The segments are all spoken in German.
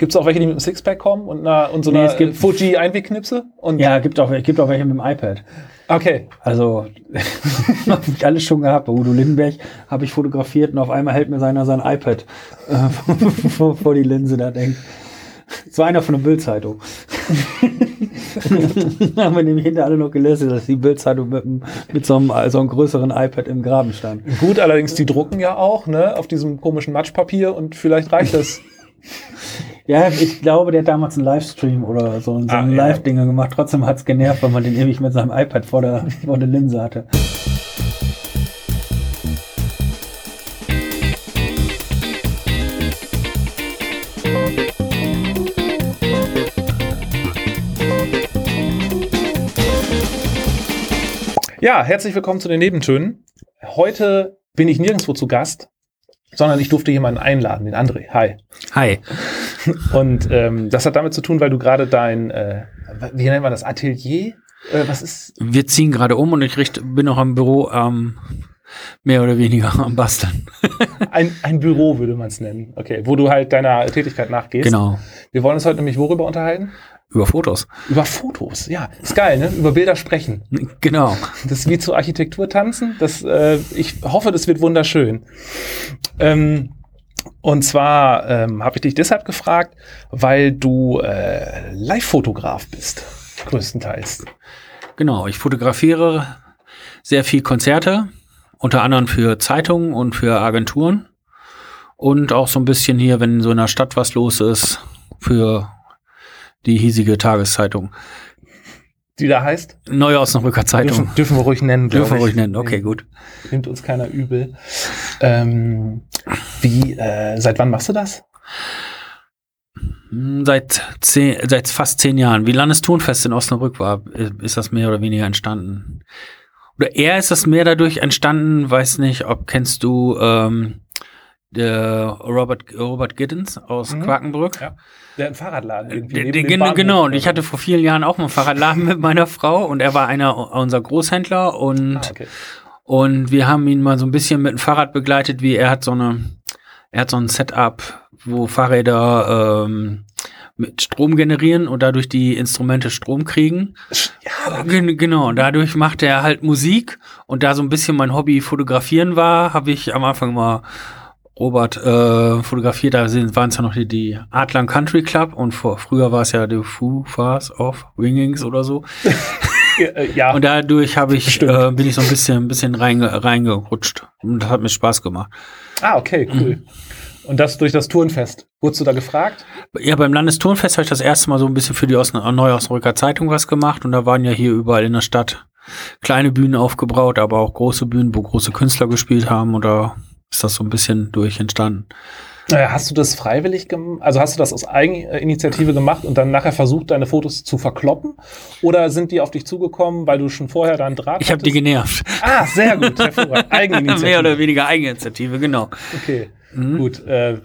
Gibt es auch welche, die mit einem Sixpack kommen und, einer, und so Nee, einer es gibt- Fuji Einwegknipse? Und Ja, gibt auch, gibt auch welche mit dem iPad. okay. Also, habe ich alles schon gehabt. Bei Udo Lindenberg habe ich fotografiert und auf einmal hält mir seiner sein iPad äh, vor, vor die Linse. Da denkt, es war einer von der Bildzeitung. haben wir nämlich hinter alle noch gelesen, dass die Bildzeitung mit, mit so, einem, so einem größeren iPad im Graben stand. Gut, allerdings, die drucken ja auch, ne, auf diesem komischen Matschpapier und vielleicht reicht das. Ja, ich glaube, der hat damals einen Livestream oder so, so Ah, ein ja. Live-Dinger gemacht. Trotzdem hat's genervt, weil man den ewig mit seinem iPad vor der, vor der Linse hatte. Ja, herzlich willkommen zu den Nebentönen. Heute bin ich nirgendwo zu Gast, sondern ich durfte jemanden einladen, den André. Hi. Hi. Und ähm, das hat damit zu tun, weil du gerade dein, äh, wie nennt man das, Atelier? Äh, was ist? Wir ziehen gerade um und ich richte, bin noch am Büro ähm, mehr oder weniger am Basteln. Ein, ein Büro würde man es nennen. Okay, wo du halt deiner Tätigkeit nachgehst. Genau. Wir wollen uns heute nämlich worüber unterhalten? Über Fotos. Über Fotos. Ja, ist geil, ne? Über Bilder sprechen. Genau. Das ist wie zur Architektur tanzen. Das, äh, ich hoffe, das wird wunderschön. Ähm, und zwar ähm, habe ich dich deshalb gefragt, weil du äh, Live-Fotograf bist, größtenteils. Genau. Ich fotografiere sehr viel Konzerte, unter anderem für Zeitungen und für Agenturen. Und auch so ein bisschen hier, wenn so in der Stadt was los ist, für die hiesige Tageszeitung. Die da heißt? Neue Osnabrücker Zeitung. Dürfen, dürfen wir ruhig nennen. Dürfen wir ruhig nennen. Okay, gut. Nimmt uns keiner übel. Ähm, wie, äh, seit wann machst du das? Hm, Seit, zehn, seit fast zehn Jahren. Wie Landestonfest in Osnabrück war, ist das mehr oder weniger entstanden. Oder eher ist das mehr dadurch entstanden, weiß nicht, ob kennst du ähm, der Robert, Robert Giddens aus Mhm. Quakenbrück? Ja. Der hat einen Fahrradladen irgendwie. Der, neben der, dem genau, und ich hatte vor vielen Jahren auch mal einen Fahrradladen mit meiner Frau und er war einer unserer Großhändler und Ah, okay. und wir haben ihn mal so ein bisschen mit dem Fahrrad begleitet, wie er hat so eine, er hat so ein Setup, wo Fahrräder ähm, mit Strom generieren und dadurch die Instrumente Strom kriegen. Ja, Gen genau, und dadurch macht er halt Musik und da so ein bisschen mein Hobby fotografieren war, habe ich am Anfang mal Robert äh, fotografiert, da sind- waren es ja noch die, die Adlan Country Club und vor, früher war es ja die Foo Fars of Wingings oder so. äh, ja. Und dadurch habe ich, äh, bin ich so ein bisschen, ein bisschen reinge, reingerutscht. Und das hat mir Spaß gemacht. ah, okay, cool. Und das durch das Tourenfest. Wurdest du da gefragt? Ja, beim Landesturnfest habe ich das erste Mal so ein bisschen für die Osna Neue Osnabrücker Zeitung was gemacht. Und da waren ja hier überall in der Stadt kleine Bühnen aufgebaut, aber auch große Bühnen, wo große Künstler gespielt haben. Da ist das so ein bisschen durch entstanden. Äh, Hast du das freiwillig gemacht? Also hast du das aus Eigeninitiative gemacht und dann nachher versucht, deine Fotos zu verkloppen? Oder sind die auf dich zugekommen, weil du schon vorher da einen Draht Ich habe die genervt. Ah, sehr gut. Hervorragend. Eigeninitiative. Mehr oder weniger Eigeninitiative, genau. Okay, Mhm. gut. Äh,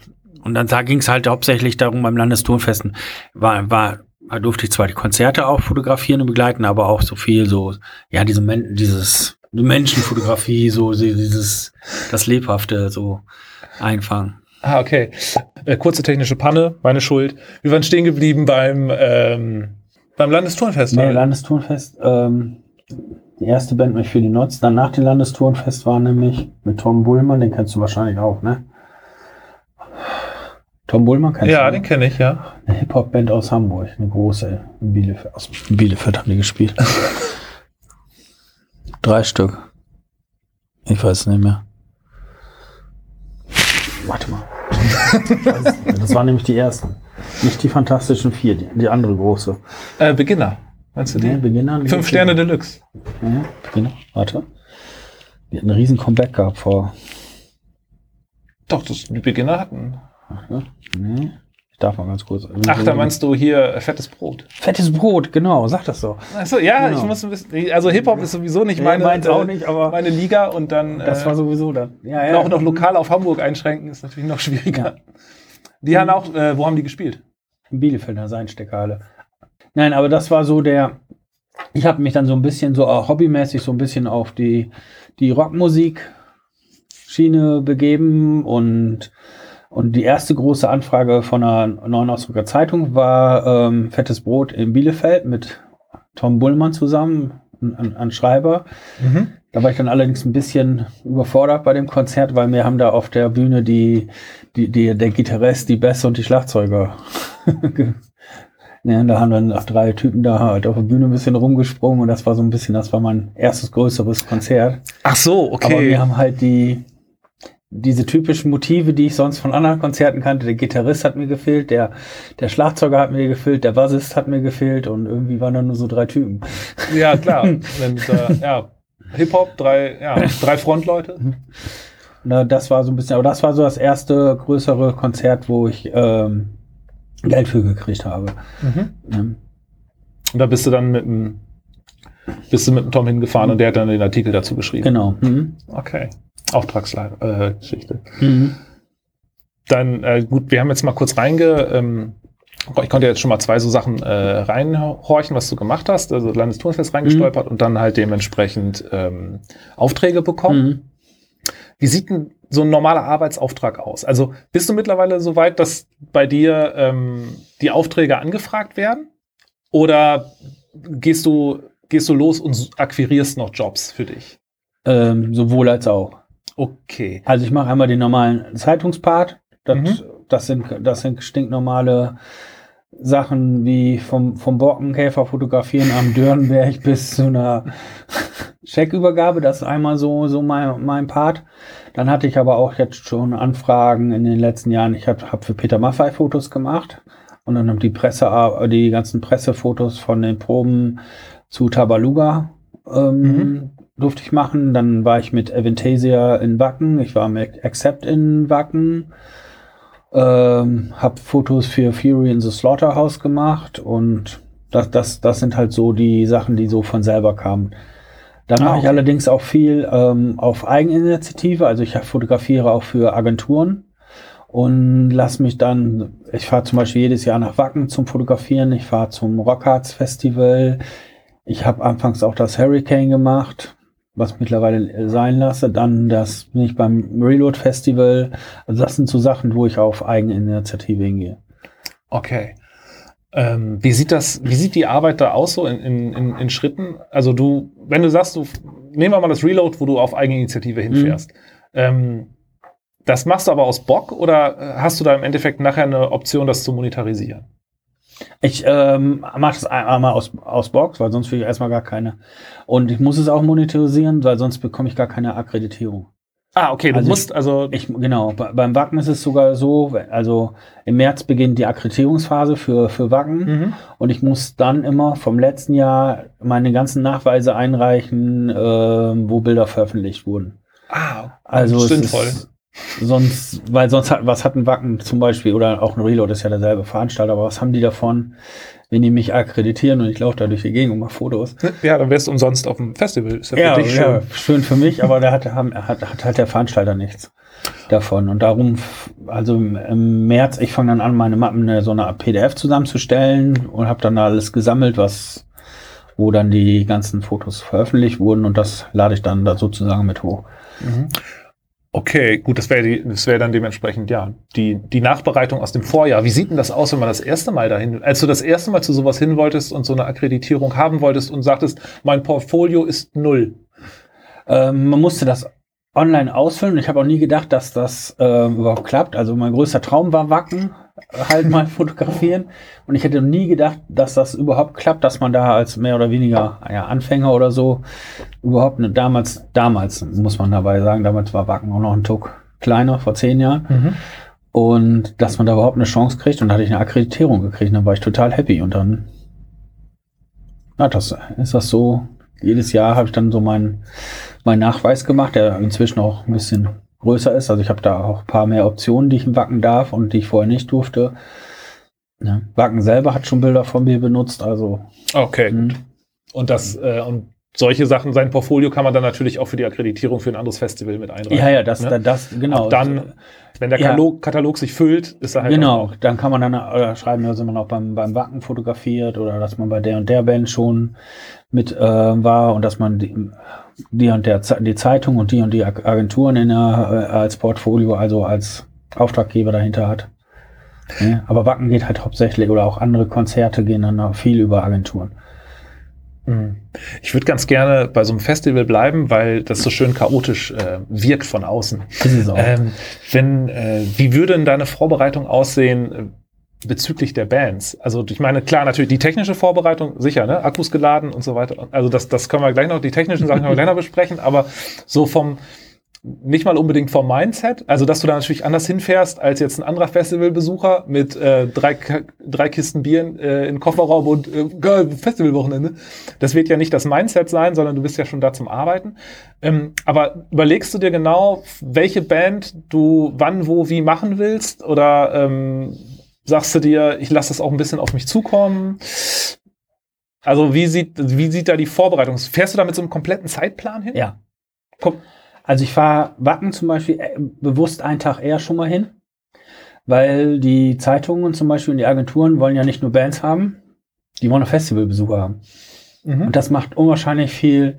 Und dann da ging es halt hauptsächlich darum, beim Landesturnfesten war, war, da durfte ich zwar die Konzerte auch fotografieren und begleiten, aber auch so viel so, ja, diese dieses die Menschenfotografie, so dieses, das Lebhafte so einfangen. ah, okay. Äh, kurze technische Panne, meine Schuld. Wir waren stehen geblieben beim, ähm, beim Landesturnfest. Nee, Landesturnfest, ähm, die erste Band mich für die Notz, dann nach dem Landesturnfest war nämlich mit Tom Bullmann, den kennst du wahrscheinlich auch, ne? Tom Bullmann kennst ja, du? den ne? kenne ich, ja. Eine Hip-Hop-Band aus Hamburg, eine große, in Bielefeld, aus Bielefeld haben die gespielt. Drei Stück. Ich weiß es nicht mehr. Warte mal. Das waren nämlich die ersten. Nicht die Fantastischen Vier, die, die andere große. Äh, Beginner. Meinst du die? Nee, Beginner. Fünf Sterne Deluxe. Ja, Beginner. Warte. Die hatten einen riesen Comeback gehabt vor. Doch, das, die Beginner hatten. Warte. Nee. Ich darf mal ganz kurz. Ach, da meinst du hier äh, fettes Brot. Fettes Brot, genau, sag das so. Achso, ja, Genau. ich muss ein bisschen. Also Hip-Hop ist sowieso nicht Nee, meine, auch äh, nicht, aber- meine Liga und dann Das äh, war sowieso dann. Ja, noch, noch lokal auf Hamburg einschränken ist natürlich noch schwieriger. Die haben auch, äh, wo haben die gespielt? In Bielefeld, in der Seinsteckerhalle. Nein, aber das war so der. Ich habe mich dann so ein bisschen so auch hobbymäßig so ein bisschen auf die, die Rockmusik-Schiene begeben und Und die erste große Anfrage von einer neuen Ausdrucker Zeitung war ähm, Fettes Brot in Bielefeld mit Tom Bullmann zusammen, ein, ein Schreiber. Mhm. Da war ich dann allerdings ein bisschen überfordert bei dem Konzert, weil wir haben da auf der Bühne die, die, die der Gitarrist, die Bässe und die Schlagzeuger. ja, da haben dann auch drei Typen da halt auf der Bühne ein bisschen rumgesprungen und das war so ein bisschen, das war mein erstes größeres Konzert. Ach so, Aber okay. wir haben halt die, diese typischen Motive, die ich sonst von anderen Konzerten kannte. Der Gitarrist hat mir gefehlt, der, der Schlagzeuger hat mir gefehlt, der Bassist hat mir gefehlt und irgendwie waren da nur so drei Typen. Ja, klar. Wenn, äh, ja, Hip-Hop, drei, ja, drei Frontleute. Na, das war so ein bisschen, aber das war so das erste größere Konzert, wo ich ähm, Geld für gekriegt habe. Mhm. Ja. Und da bist du dann mit dem, bist du mit dem Tom hingefahren und der hat dann den Artikel dazu geschrieben. Genau. Mhm. Okay. Auftragsgeschichte. Mhm. Dann, äh, gut, wir haben jetzt mal kurz reinge, ähm, ich konnte jetzt schon mal zwei so Sachen äh, reinhorchen, was du gemacht hast, also Landesturnfest reingestolpert und dann halt dementsprechend ähm, Aufträge bekommen. Mhm. Wie sieht denn so ein normaler Arbeitsauftrag aus? Also bist du mittlerweile so weit, dass bei dir ähm, die Aufträge angefragt werden? Oder gehst du, gehst du los und akquirierst noch Jobs für dich? Ähm, sowohl als auch. Okay. Also ich mache einmal den normalen Zeitungspart. Das, Mhm. das, sind, das sind stinknormale Sachen wie vom, vom Borkenkäfer fotografieren am Dörnberg bis zu einer Scheckübergabe. Das ist einmal so, so mein, mein Part. Dann hatte ich aber auch jetzt schon Anfragen in den letzten Jahren. Ich habe hab für Peter Maffei Fotos gemacht und dann die Presse, die ganzen Pressefotos von den Proben zu Tabaluga ähm, Mhm. Durfte ich machen. Dann war ich mit Aventasia in Wacken. Ich war mit Accept in Wacken. Ähm, habe Fotos für Fury in the Slaughterhouse gemacht und das, das, das sind halt so die Sachen, die so von selber kamen. Dann Ah, mache ich okay. allerdings auch viel ähm, auf Eigeninitiative. Also ich fotografiere auch für Agenturen und lass mich dann, ich fahre zum Beispiel jedes Jahr nach Wacken zum Fotografieren. Ich fahre zum Rockharts Festival. Ich habe anfangs auch das Hurricane gemacht, was mittlerweile sein lasse. Dann das bin ich beim Reload Festival. Also das sind so Sachen, wo ich auf Eigeninitiative hingehe. Okay. Ähm, wie sieht das, wie sieht die Arbeit da aus so in, in, in, in Schritten? Also du, wenn du sagst, du nehmen wir mal das Reload, wo du auf Eigeninitiative hinfährst. Ähm, das machst du aber aus Bock oder äh, hast du da im Endeffekt nachher eine Option, das zu monetarisieren? Ich ähm, mache das einmal aus, aus Box, weil sonst will ich erstmal gar keine. Und ich muss es auch monetarisieren, weil sonst bekomme ich gar keine Akkreditierung. Ah, okay, du Also musst also. Ich, genau, bei- beim Wacken ist es sogar so, also im März beginnt die Akkreditierungsphase für, für Wacken Mhm. und ich muss dann immer vom letzten Jahr meine ganzen Nachweise einreichen, ähm, wo Bilder veröffentlicht wurden. Ah, Also es sinnvoll. ist sonst, weil sonst hat, was hat ein Wacken zum Beispiel oder auch ein Reload ist ja derselbe Veranstalter, aber was haben die davon, wenn die mich akkreditieren und ich laufe da durch die Gegend und mache Fotos? Ja, dann wärst du umsonst auf dem Festival. Ist ja, Ja, für dich ja, schön. schön für mich, aber da hat, haben- hat, hat halt der Veranstalter nichts davon. Und darum, also im, März, ich fange dann an, meine Mappen so eine PDF zusammenzustellen und habe dann alles gesammelt, was wo dann die ganzen Fotos veröffentlicht wurden und das lade ich dann da sozusagen mit hoch. Mhm. Okay, gut, das wäre das wäre dann dementsprechend, ja, die, die Nachbereitung aus dem Vorjahr. Wie sieht denn das aus, wenn man das erste Mal dahin, als du das erste Mal zu sowas hin wolltest und so eine Akkreditierung haben wolltest und sagtest, mein Portfolio ist null. Ähm, man musste das online ausfüllen. Ich habe auch nie gedacht, dass das äh, überhaupt klappt. Also mein größter Traum war Wacken, halt mal fotografieren. Und ich hätte nie gedacht, dass das überhaupt klappt, dass man da als mehr oder weniger ja, Anfänger oder so überhaupt eine, damals, damals muss man dabei sagen, damals war Wacken auch noch ein Tuck kleiner, vor zehn Jahren. Und dass man da überhaupt eine Chance kriegt und da hatte ich eine Akkreditierung gekriegt, dann war ich total happy und dann na, das ist das so. Jedes Jahr habe ich dann so meinen meinen Nachweis gemacht, der inzwischen auch ein bisschen größer ist. Also ich habe da auch ein paar mehr Optionen, die ich im Wacken darf und die ich vorher nicht durfte. Ja. Wacken selber hat schon Bilder von mir benutzt, also Okay, hm. und das, äh, und solche Sachen, sein Portfolio kann man dann natürlich auch für die Akkreditierung für ein anderes Festival mit einreichen. ja, ja, das, ne? das, genau. Ab dann, wenn der Ja. Katalog, Katalog sich füllt, ist er halt Genau, dann kann man dann äh, schreiben, dass man auch beim, beim Wacken fotografiert oder dass man bei der und der Band schon mit äh, war und dass man die, die und der die Zeitung und die und die Ag- Agenturen in der, äh, als Portfolio, also als Auftraggeber dahinter hat. Ja, aber Wacken geht halt hauptsächlich oder auch andere Konzerte gehen dann auch viel über Agenturen. Mhm. Ich würde ganz gerne bei so einem Festival bleiben, weil das so schön chaotisch äh, wirkt von außen. Ist es auch. Ähm, wenn, äh, wie würde denn deine Vorbereitung aussehen äh, bezüglich der Bands? Also ich meine, klar, natürlich die technische Vorbereitung, sicher, ne? Akkus geladen und so weiter. Also das, das können wir gleich noch, die technischen Sachen können wir gleich noch besprechen, aber so vom, nicht mal unbedingt vom Mindset, also dass du da natürlich anders hinfährst als jetzt ein anderer Festivalbesucher mit äh, drei, drei Kisten Bier äh, in Kofferraum und äh, geil, Festivalwochenende. Das wird ja nicht das Mindset sein, sondern du bist ja schon da zum Arbeiten. Ähm, aber überlegst du dir genau, welche Band du wann, wo, wie machen willst? Oder ähm, sagst du dir, ich lasse das auch ein bisschen auf mich zukommen? Also wie sieht, wie sieht da die Vorbereitung? Fährst du da mit so einem kompletten Zeitplan hin? Ja. Komm, Also ich fahre Wacken zum Beispiel äh, bewusst einen Tag eher schon mal hin, weil die Zeitungen zum Beispiel und die Agenturen wollen ja nicht nur Bands haben, die wollen auch Festivalbesucher haben. Mhm. Und das macht unwahrscheinlich viel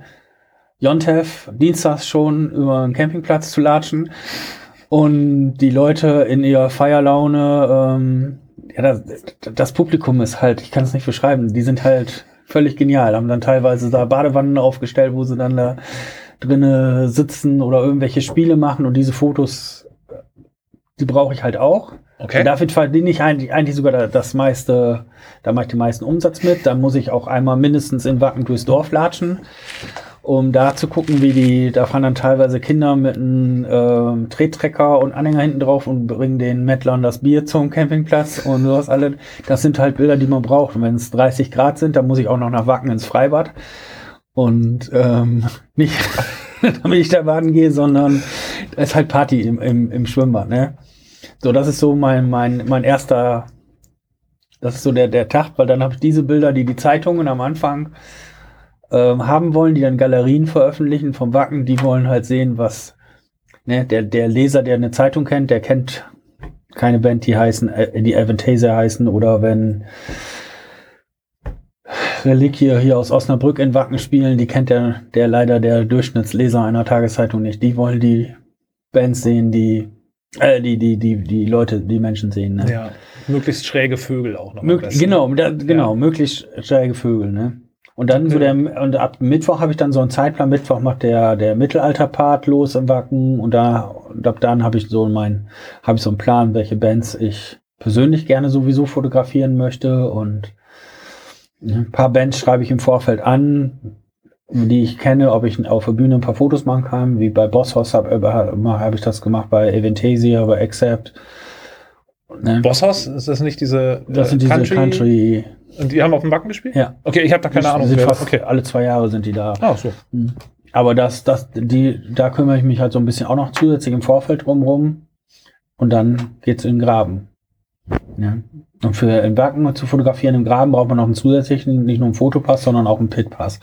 Jontef dienstags schon über einen Campingplatz zu latschen und die Leute in ihrer Feierlaune, ähm, ja, das, das Publikum ist halt, ich kann es nicht beschreiben, die sind halt völlig genial, haben dann teilweise da Badewannen aufgestellt, wo sie dann da drinne sitzen oder irgendwelche Spiele machen und diese Fotos, die brauche ich halt auch. Okay. Dafür verdiene ich eigentlich, eigentlich sogar da- das meiste, da mache ich den meisten Umsatz mit. Dann muss ich auch einmal mindestens in Wacken durchs Dorf latschen, um da zu gucken, wie die, da fahren dann teilweise Kinder mit einem ähm, Trettrecker und Anhänger hinten drauf und bringen den Mettlern das Bier zum Campingplatz und sowas alle. Das sind halt Bilder, die man braucht. Und wenn es 30 Grad sind, dann muss ich auch noch nach Wacken ins Freibad. Und ähm, nicht, damit ich da baden gehe, sondern es ist halt Party im, im, im Schwimmbad, ne? So, das ist so mein, mein, mein erster, das ist so der, der Tag, weil dann habe ich diese Bilder, die die Zeitungen am Anfang ähm, haben wollen, die dann Galerien veröffentlichen vom Wacken, die wollen halt sehen, was ne, der, der Leser, der eine Zeitung kennt, der kennt keine Band, die heißen, äh, die Avantasia heißen oder wenn Reliquie hier aus Osnabrück in Wacken spielen, die kennt der, der leider der Durchschnittsleser einer Tageszeitung nicht. Die wollen die Bands sehen, die äh, die, die, die, die Leute, die Menschen sehen. Ne? Ja, möglichst schräge Vögel auch noch. Mög genau, da, genau, möglichst schräge Vögel, ne? Und dann so der, und ab Mittwoch habe ich dann so einen Zeitplan. Mittwoch macht der, der Mittelalter-Part los im Wacken und da, und ab dann habe ich so mein, habe ich so einen Plan, welche Bands ich persönlich gerne sowieso fotografieren möchte und ein paar Bands schreibe ich im Vorfeld an, die ich kenne, ob ich auf der Bühne ein paar Fotos machen kann, wie bei Bosshaus habe hab ich das gemacht, bei Eventasia, bei Accept. Ne? Bosshaus, ist das nicht diese Das äh, sind diese Country, Und die haben auf dem Wacken gespielt? ja. Okay, ich habe da keine Ahnung. Fast, Okay. Alle zwei Jahre sind die da. Ah, so. Mhm. Aber das, das, die, da kümmere ich mich halt so ein bisschen auch noch zusätzlich im Vorfeld drumrum. Und dann geht's in den Graben. Ja. Und für in Wacken zu fotografieren im Graben braucht man noch einen zusätzlichen, nicht nur einen Fotopass, sondern auch einen Pitpass,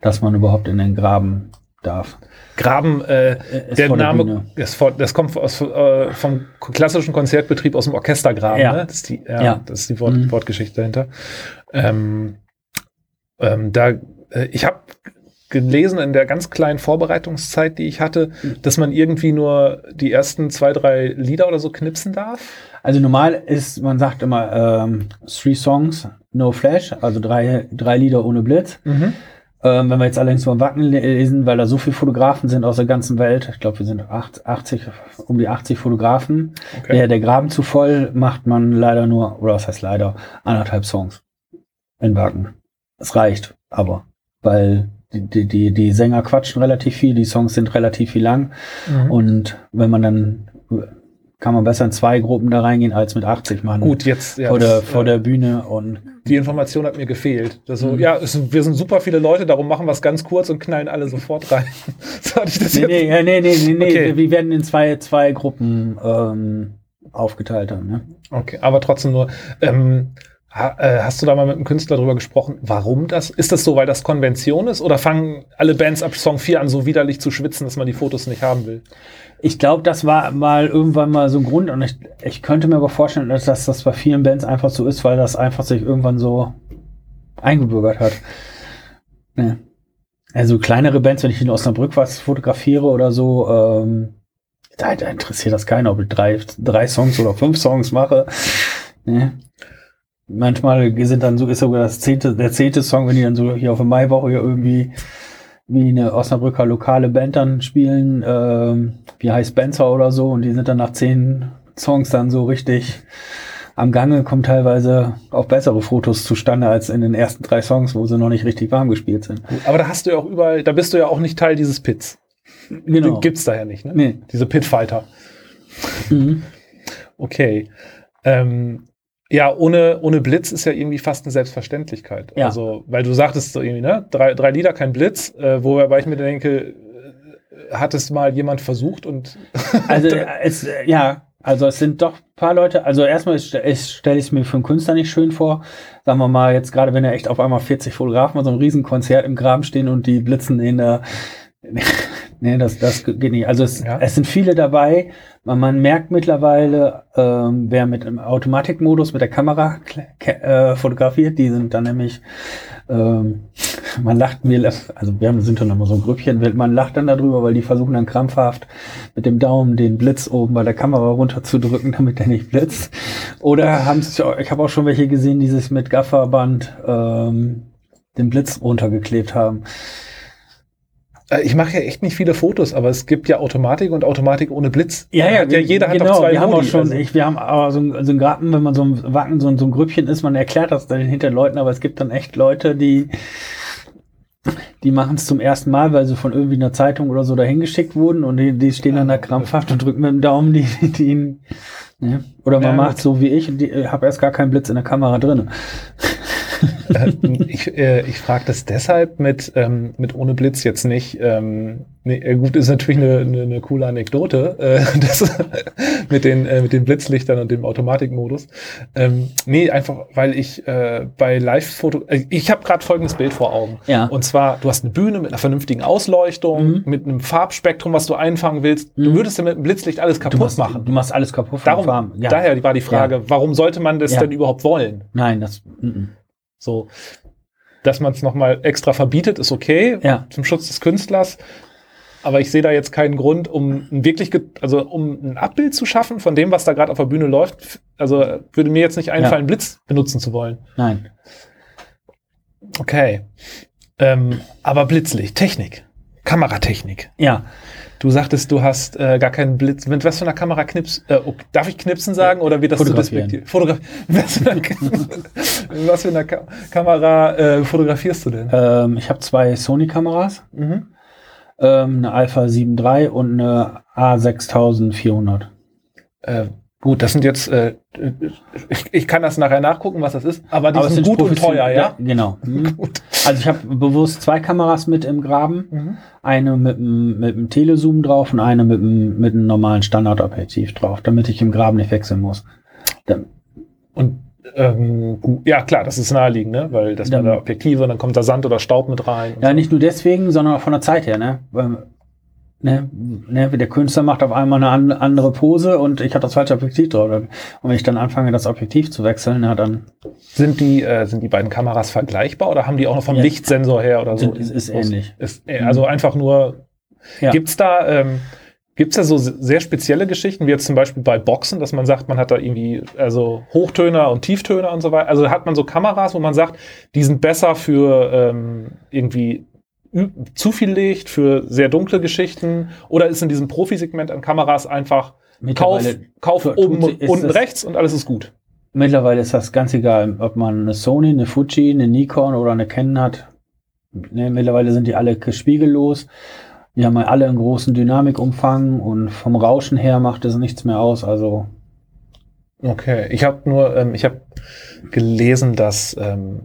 dass man überhaupt in den Graben darf. Graben, äh, Ist der der Name, Bühne. ist vor, das kommt aus, äh, vom klassischen Konzertbetrieb aus dem Orchestergraben. Ja. Ne? Das ist die, ja, Ja. Das ist die Wort, Mhm. Wortgeschichte dahinter. Ähm, ähm, da, äh, ich habe gelesen in der ganz kleinen Vorbereitungszeit, die ich hatte, dass man irgendwie nur die ersten zwei, drei Lieder oder so knipsen darf. Also normal ist, man sagt immer, ähm, three songs, no flash, also drei, drei Lieder ohne Blitz. Ähm, wenn wir jetzt allerdings über Wacken lesen, weil da so viele Fotografen sind aus der ganzen Welt, ich glaube, wir sind acht- 80, um die 80 Fotografen. Okay. Der, der Graben zu voll macht man leider nur, oder was heißt leider, anderthalb Songs in Wacken. Es reicht, aber, weil die, die, die, die Sänger quatschen relativ viel, die Songs sind relativ viel lang Mhm. und wenn man dann, kann man besser in zwei Gruppen da reingehen, als mit 80 Mann Gut, jetzt ja, vor, der, vor äh, der Bühne und die Information hat mir gefehlt. Das so, Mhm. Ja, es wir sind super viele Leute, darum machen wir es ganz kurz und knallen alle sofort rein. so hatte ich das Nee, jetzt. nee, ja, nee, nee, nee, nee. Okay. Wir werden in zwei, zwei Gruppen ähm, aufgeteilt haben. Ne? Okay, aber trotzdem nur. Ähm, äh, hast du da mal mit einem Künstler drüber gesprochen, warum das? Ist das so, weil das Konvention ist? Oder fangen alle Bands ab Song 4 an, so widerlich zu schwitzen, dass man die Fotos nicht haben will? Ich glaube, das war mal irgendwann mal so ein Grund und ich, ich könnte mir aber vorstellen, dass das, bei vielen Bands einfach so ist, weil das einfach sich irgendwann so eingebürgert hat. Ja. Also kleinere Bands, wenn ich in Osnabrück was fotografiere oder so, ähm, da, da interessiert das keiner, ob ich drei, drei Songs oder fünf Songs mache. Ne? Manchmal sind dann so, ist sogar das zehnte, der zehnte Song, wenn die dann so hier auf der Maiwoche irgendwie wie eine Osnabrücker lokale Band dann spielen, ähm, wie heißt Benzer oder so, und die sind dann nach zehn Songs dann so richtig am Gange, kommen teilweise auch bessere Fotos zustande als in den ersten drei Songs, wo sie noch nicht richtig warm gespielt sind. Aber da hast du ja auch überall, da bist du ja auch nicht Teil dieses Pits. Genau. Den gibt's da ja nicht, ne? Nee. Diese Pitfighter. Mhm. Okay. Ähm, ja, ohne, ohne Blitz ist ja irgendwie fast eine Selbstverständlichkeit. Ja. Also, weil du sagtest so irgendwie, ne? Drei, drei Lieder, kein Blitz, äh, wobei ich mir denke, äh, hat es mal jemand versucht und Also es, äh, ja, also es sind doch ein paar Leute, also erstmal stelle ich es mir für einen Künstler nicht schön vor. Sagen wir mal, jetzt gerade wenn er echt auf einmal 40 Fotografen bei so einem Riesenkonzert im Graben stehen und die blitzen in der Nee, das, das geht nicht. Also es, Ja. es sind viele dabei. Man, man merkt mittlerweile, ähm, wer mit dem Automatikmodus mit der Kamera äh, fotografiert, die sind dann nämlich, ähm, man lacht mir, also wir sind dann immer so ein Grüppchen, man lacht dann darüber, weil die versuchen dann krampfhaft mit dem Daumen den Blitz oben bei der Kamera runterzudrücken, damit der nicht blitzt. Oder haben es, ich habe auch schon welche gesehen, die sich mit Gafferband ähm, den Blitz runtergeklebt haben. Äh, Ich mache ja echt nicht viele Fotos, aber es gibt ja Automatik und Automatik ohne Blitz. Ja, ja, hat ja jeder hat genau, doch zwei wir haben auch schon, also- ich, wir haben aber so, ein- so ein Garten, wenn man so ein Wacken, so, ein- so ein Grüppchen ist, man erklärt das dann hinter Leuten, aber es gibt dann echt Leute, die, die machen es zum ersten Mal, weil sie von irgendwie einer Zeitung oder so dahin geschickt wurden und die, die stehen dann da krampfhaft und drücken mit dem Daumen die, die, die ne? Oder man Ja, macht so wie ich und die, habe erst gar keinen Blitz in der Kamera drin. Äh, ich äh, ich frage das deshalb mit, ähm, mit ohne Blitz jetzt nicht. Ähm, nee, äh, gut, ist natürlich eine, eine, eine coole Anekdote, äh, das, mit, den, äh, mit den Blitzlichtern und dem Automatikmodus. Ähm, nee, einfach, weil ich äh, bei Live-Foto, äh, ich habe gerade folgendes Bild vor Augen. Ja. Und zwar, du hast eine Bühne mit einer vernünftigen Ausleuchtung, Mhm. mit einem Farbspektrum, was du einfangen willst. Du Mhm. würdest ja mit einem Blitzlicht alles Du kaputt machst, machen. du machst alles kaputt Darum. Ja. Daher war die Frage, warum sollte man das Ja. denn überhaupt wollen? Nein, das, mm, So, dass man es nochmal extra verbietet, ist okay, Ja. zum Schutz des Künstlers. Aber ich sehe da jetzt keinen Grund, um ein wirklich, also um ein Abbild zu schaffen von dem, was da gerade auf der Bühne läuft. Also würde mir jetzt nicht einfallen, Blitz benutzen zu wollen. nein. Okay. Ähm, aber Blitzlicht, Technik, Kameratechnik. Ja. Du sagtest, du hast äh, gar keinen Blitz. Mit was für einer Kamera knips? Äh, okay, darf ich knipsen sagen oder wird das Fotografieren. despektiert? Fotograf was für eine, was für eine Ka Kamera äh, fotografierst du denn? Ähm, ich habe zwei Sony-Kameras. Mhm. ähm, eine Alpha 7.3 und eine A6400. Äh, gut, das sind jetzt, äh, ich, ich kann das nachher nachgucken, was das ist, aber die Aber sind gut und teuer, ja? Genau. Mhm. Also ich habe bewusst zwei Kameras mit im Graben. Mhm. Eine mit einem mit dem Telezoom drauf und eine mit einem mit einem normalen Standardobjektiv drauf, damit ich im Graben nicht wechseln muss. Dann, Und ähm, ja klar, das ist naheliegend, ne? weil das Dann- waren da Objektive, dann kommt da Sand oder Staub mit rein. ja, so. nicht nur deswegen, sondern auch von der Zeit her, ne? Ne, ne, der Künstler macht auf einmal eine an, andere Pose und ich habe das falsche Objektiv drauf. Und wenn ich dann anfange, das Objektiv zu wechseln, na, dann Sind die, äh, sind die beiden Kameras vergleichbar oder haben die auch noch vom Ja. Lichtsensor her oder so? Ist- ist ähnlich. Ist, äh, also einfach nur, Ja. gibt's da, ähm, gibt's da so se- sehr spezielle Geschichten, wie jetzt zum Beispiel bei Boxen, dass man sagt, man hat da irgendwie, also Hochtöner und Tieftöner und so weiter. Also hat man so Kameras, wo man sagt, die sind besser für ähm, irgendwie zu viel Licht, für sehr dunkle Geschichten oder ist in diesem Profisegment an Kameras einfach Kauf, Kauf oben unten rechts und alles ist gut. Mittlerweile ist das ganz egal, ob man eine Sony, eine Fuji, eine Nikon oder eine Canon hat. Ne, mittlerweile sind die alle spiegellos. Die haben alle einen großen Dynamikumfang und vom Rauschen her macht es nichts mehr aus. Also Okay, ich habe nur, ähm, ich habe gelesen, dass, ähm,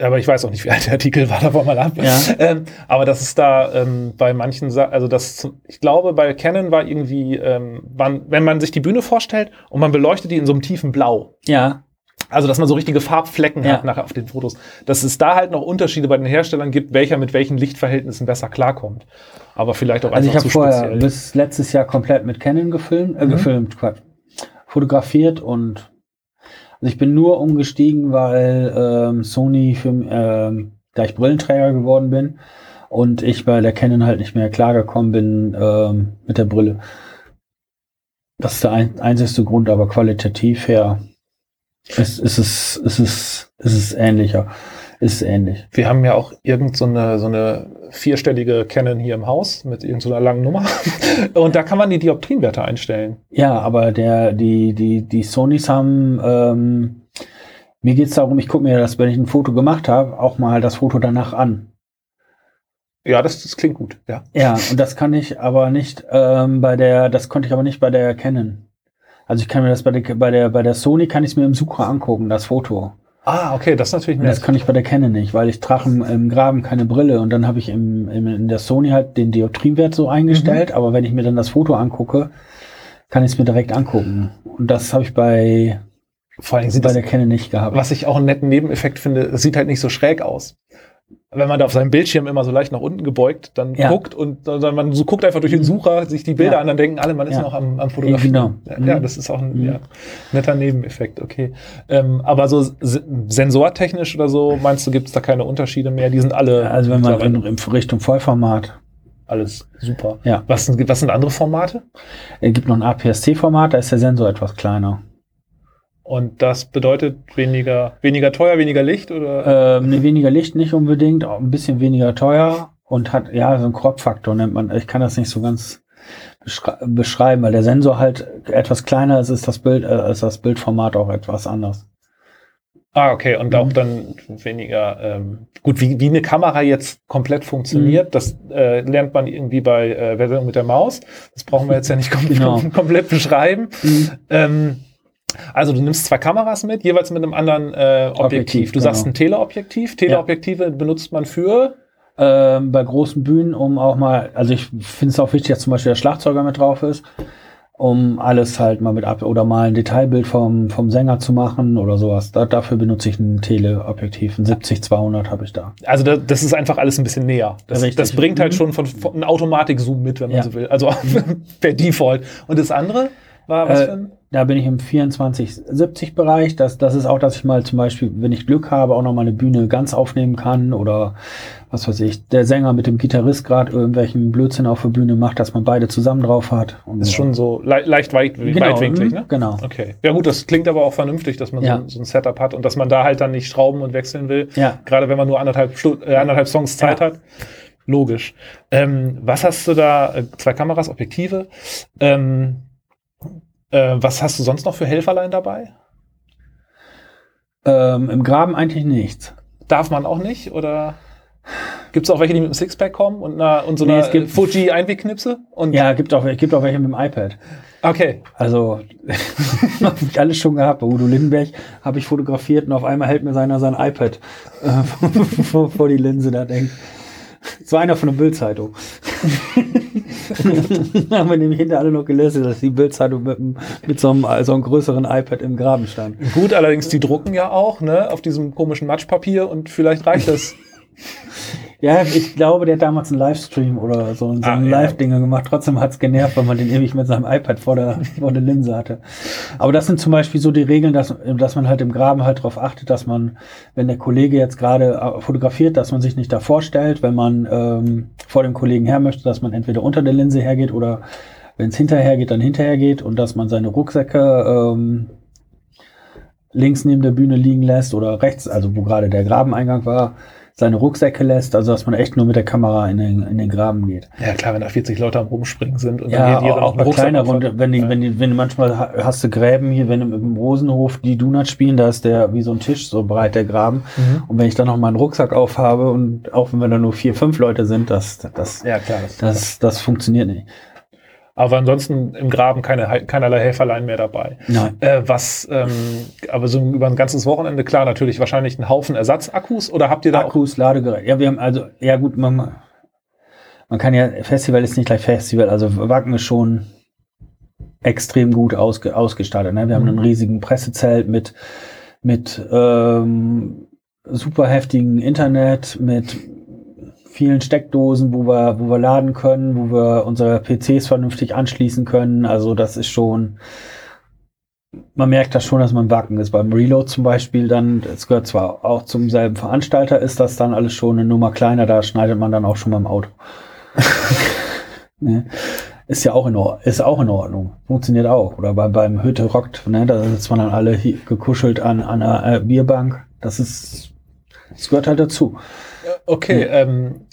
aber ich weiß auch nicht, wie alt der Artikel war, da war mal ab. Ja. Ähm, aber dass es da ähm, bei manchen, Sa also das, ich glaube, bei Canon war irgendwie, ähm, wann, wenn man sich die Bühne vorstellt und man beleuchtet die in so einem tiefen Blau, ja, also dass man so richtige Farbflecken Ja. hat nachher auf den Fotos, dass es da halt noch Unterschiede bei den Herstellern gibt, welcher mit welchen Lichtverhältnissen besser klarkommt. Aber vielleicht auch also ich einfach habe zu vorher speziell. bis letztes Jahr komplett mit Canon gefilmt, äh, Mhm. gefilmt, Quatsch, fotografiert und ich bin nur umgestiegen, weil ähm, Sony für ähm, da ich Brillenträger geworden bin und ich bei der Canon halt nicht mehr klargekommen bin ähm, mit der Brille. Das ist der ein, einzigste Grund, aber qualitativ her ist, ist, es, ist, es, ist es ähnlicher. Ist ähnlich. Wir haben ja auch irgend so eine, so eine vierstellige Canon hier im Haus mit irgendeiner so langen Nummer. Und da kann man die Dioptrienwerte einstellen. Ja, aber der, die, die, die Sonys haben, ähm, mir geht es darum, ich gucke mir das, wenn ich ein Foto gemacht habe, auch mal das Foto danach an. Ja, das, das klingt gut, ja. Ja, und das kann ich aber nicht ähm, bei der, das konnte ich aber nicht bei der Canon. Also ich kann mir das bei der, bei der, bei der Sony kann ich es mir im Sucher angucken, das Foto. Ah, okay, das ist natürlich nett. Das kann ich bei der Canon nicht, weil ich trage im, im Graben keine Brille und dann habe ich im, im, in der Sony halt den Dioptrienwert so eingestellt, mhm. aber wenn ich mir dann das Foto angucke, kann ich es mir direkt angucken. Und das habe ich bei, Vor allem sieht bei das, der Canon nicht gehabt. Was ich auch einen netten Nebeneffekt finde, es sieht halt nicht so schräg aus wenn man da auf seinem Bildschirm immer so leicht nach unten gebeugt dann ja. guckt und dann man so guckt einfach durch den Sucher sich die Bilder ja. an, dann denken alle, man ist ja. noch am, am Fotografieren. Genau. Ja, mhm. das ist auch ein mhm. netter Nebeneffekt, okay. Ähm, aber so sensortechnisch oder so, meinst du, gibt es da keine Unterschiede mehr? Die sind alle. Also wenn man in, in Richtung Vollformat alles super. Ja. Was, was sind andere Formate? Es gibt noch ein APS-C-Format, da ist der Sensor etwas kleiner. Und das bedeutet weniger, weniger teuer, weniger Licht oder? Ähm, nee, weniger Licht nicht unbedingt, auch ein bisschen weniger teuer und hat, ja, so einen Crop-Faktor nennt man. Ich kann das nicht so ganz beschreiben, weil der Sensor halt etwas kleiner ist, ist das Bild, äh, ist das Bildformat auch etwas anders. Ah, okay, und auch mhm. dann weniger, ähm, gut, wie, wie eine Kamera jetzt komplett funktioniert, mhm. das äh, lernt man irgendwie bei äh, Version mit der Maus. Das brauchen wir jetzt ja nicht kom genau. komplett beschreiben. Mhm. Ähm, also du nimmst zwei Kameras mit, jeweils mit einem anderen äh, Objektiv. Objektiv. Du genau. sagst ein Teleobjektiv. Teleobjektive ja. benutzt man für ähm, bei großen Bühnen, um auch mal, also ich finde es auch wichtig, dass zum Beispiel der Schlagzeuger mit drauf ist, um alles halt mal mit ab oder mal ein Detailbild vom, vom Sänger zu machen oder sowas. Da, dafür benutze ich ein Teleobjektiv. Ein 70-200 habe ich da. Also da, das ist einfach alles ein bisschen näher. Das, das bringt halt mhm. schon von, von einem Automatik-Zoom mit, wenn man ja. so will. Also per Default. Und das andere war was äh, für ein da bin ich im 24-70-Bereich. Das, das ist auch, dass ich mal zum Beispiel, wenn ich Glück habe, auch noch mal eine Bühne ganz aufnehmen kann oder was weiß ich, der Sänger mit dem Gitarrist gerade irgendwelchen Blödsinn auf der Bühne macht, dass man beide zusammen drauf hat. Und ist schon so le leicht weit, genau, weitwinklig, ne? Genau. Okay. Ja gut, das klingt aber auch vernünftig, dass man ja. so, so, ein Setup hat und dass man da halt dann nicht schrauben und wechseln will. Ja. Gerade wenn man nur anderthalb, Stu äh, anderthalb Songs Zeit ja. hat. Logisch. Ähm, was hast du da? Äh, zwei Kameras, Objektive. Ähm, äh, was hast du sonst noch für Helferlein dabei? Ähm, Im Graben eigentlich nichts. Darf man auch nicht? Oder gibt es auch welche, die mit dem Sixpack kommen und, einer, und so nee, einer Fuji-Einwegknipse? Ja, gibt auch, gibt auch welche mit dem iPad. Okay. Also, habe ich alles schon gehabt. Bei Udo Lindenberg habe ich fotografiert und auf einmal hält mir seiner sein iPad äh, vor, vor, die Linse da denkt. So einer von der Bildzeitung. haben wir nämlich hinter alle noch gelesen, dass die Bildzeitung mit, mit so, einem, so einem größeren iPad im Graben stand. Gut, allerdings, die drucken ja auch, ne, auf diesem komischen Matschpapier und vielleicht reicht das. Ja, ich glaube, der hat damals einen Livestream oder so, so ah, ein ja. Live-Dinger gemacht. Trotzdem hat's genervt, weil man den ewig mit seinem iPad vor der, vor der Linse hatte. Aber das sind zum Beispiel so die Regeln, dass, dass man halt im Graben halt darauf achtet, dass man, wenn der Kollege jetzt gerade äh, fotografiert, dass man sich nicht davor stellt, wenn man ähm, vor dem Kollegen her möchte, dass man entweder unter der Linse hergeht oder wenn es hinterher geht, dann hinterher geht und dass man seine Rucksäcke ähm, links neben der Bühne liegen lässt oder rechts, also wo gerade der Grabeneingang war, seine Rucksäcke lässt, also dass man echt nur mit der Kamera in den, in den Graben geht. Ja klar, wenn da 40 Leute am Rumspringen sind und ja, dann jeder auch, auch bei kleiner Runde, wenn die, ja. wenn die, wenn du manchmal hast du Gräben hier, wenn du im Rosenhof die Donut spielen, da ist der wie so ein Tisch so breit der Graben mhm. und wenn ich dann noch meinen Rucksack aufhabe und auch wenn wir da nur vier, fünf Leute sind, das, das, ja, klar, das, das, das funktioniert nicht. Aber ansonsten im Graben keine, keinerlei Helferlein mehr dabei. Nein. Äh, was, ähm, aber so über ein ganzes Wochenende, klar, natürlich wahrscheinlich einen Haufen Ersatzakkus oder habt ihr da Akkus, Ladegerät. Ja, wir haben also, ja gut, man, man kann ja, Festival ist nicht gleich Festival, also Wacken ist schon extrem gut ausge, ausgestattet. Ne? Wir mhm. haben einen riesigen Pressezelt mit, mit ähm, super heftigen Internet, mit vielen Steckdosen, wo wir, wo wir laden können, wo wir unsere PCs vernünftig anschließen können. Also das ist schon, man merkt das schon, dass man Wacken ist. Beim Reload zum Beispiel dann, es gehört zwar auch zum selben Veranstalter, ist das dann alles schon eine Nummer kleiner, da schneidet man dann auch schon beim Auto. ne? ist ja auch in, Or ist auch in Ordnung. Funktioniert auch. Oder bei, beim Hütte rockt, ne, da sitzt man dann alle hier gekuschelt an, an einer äh, Bierbank. Das ist, das gehört halt dazu. Okay, ähm,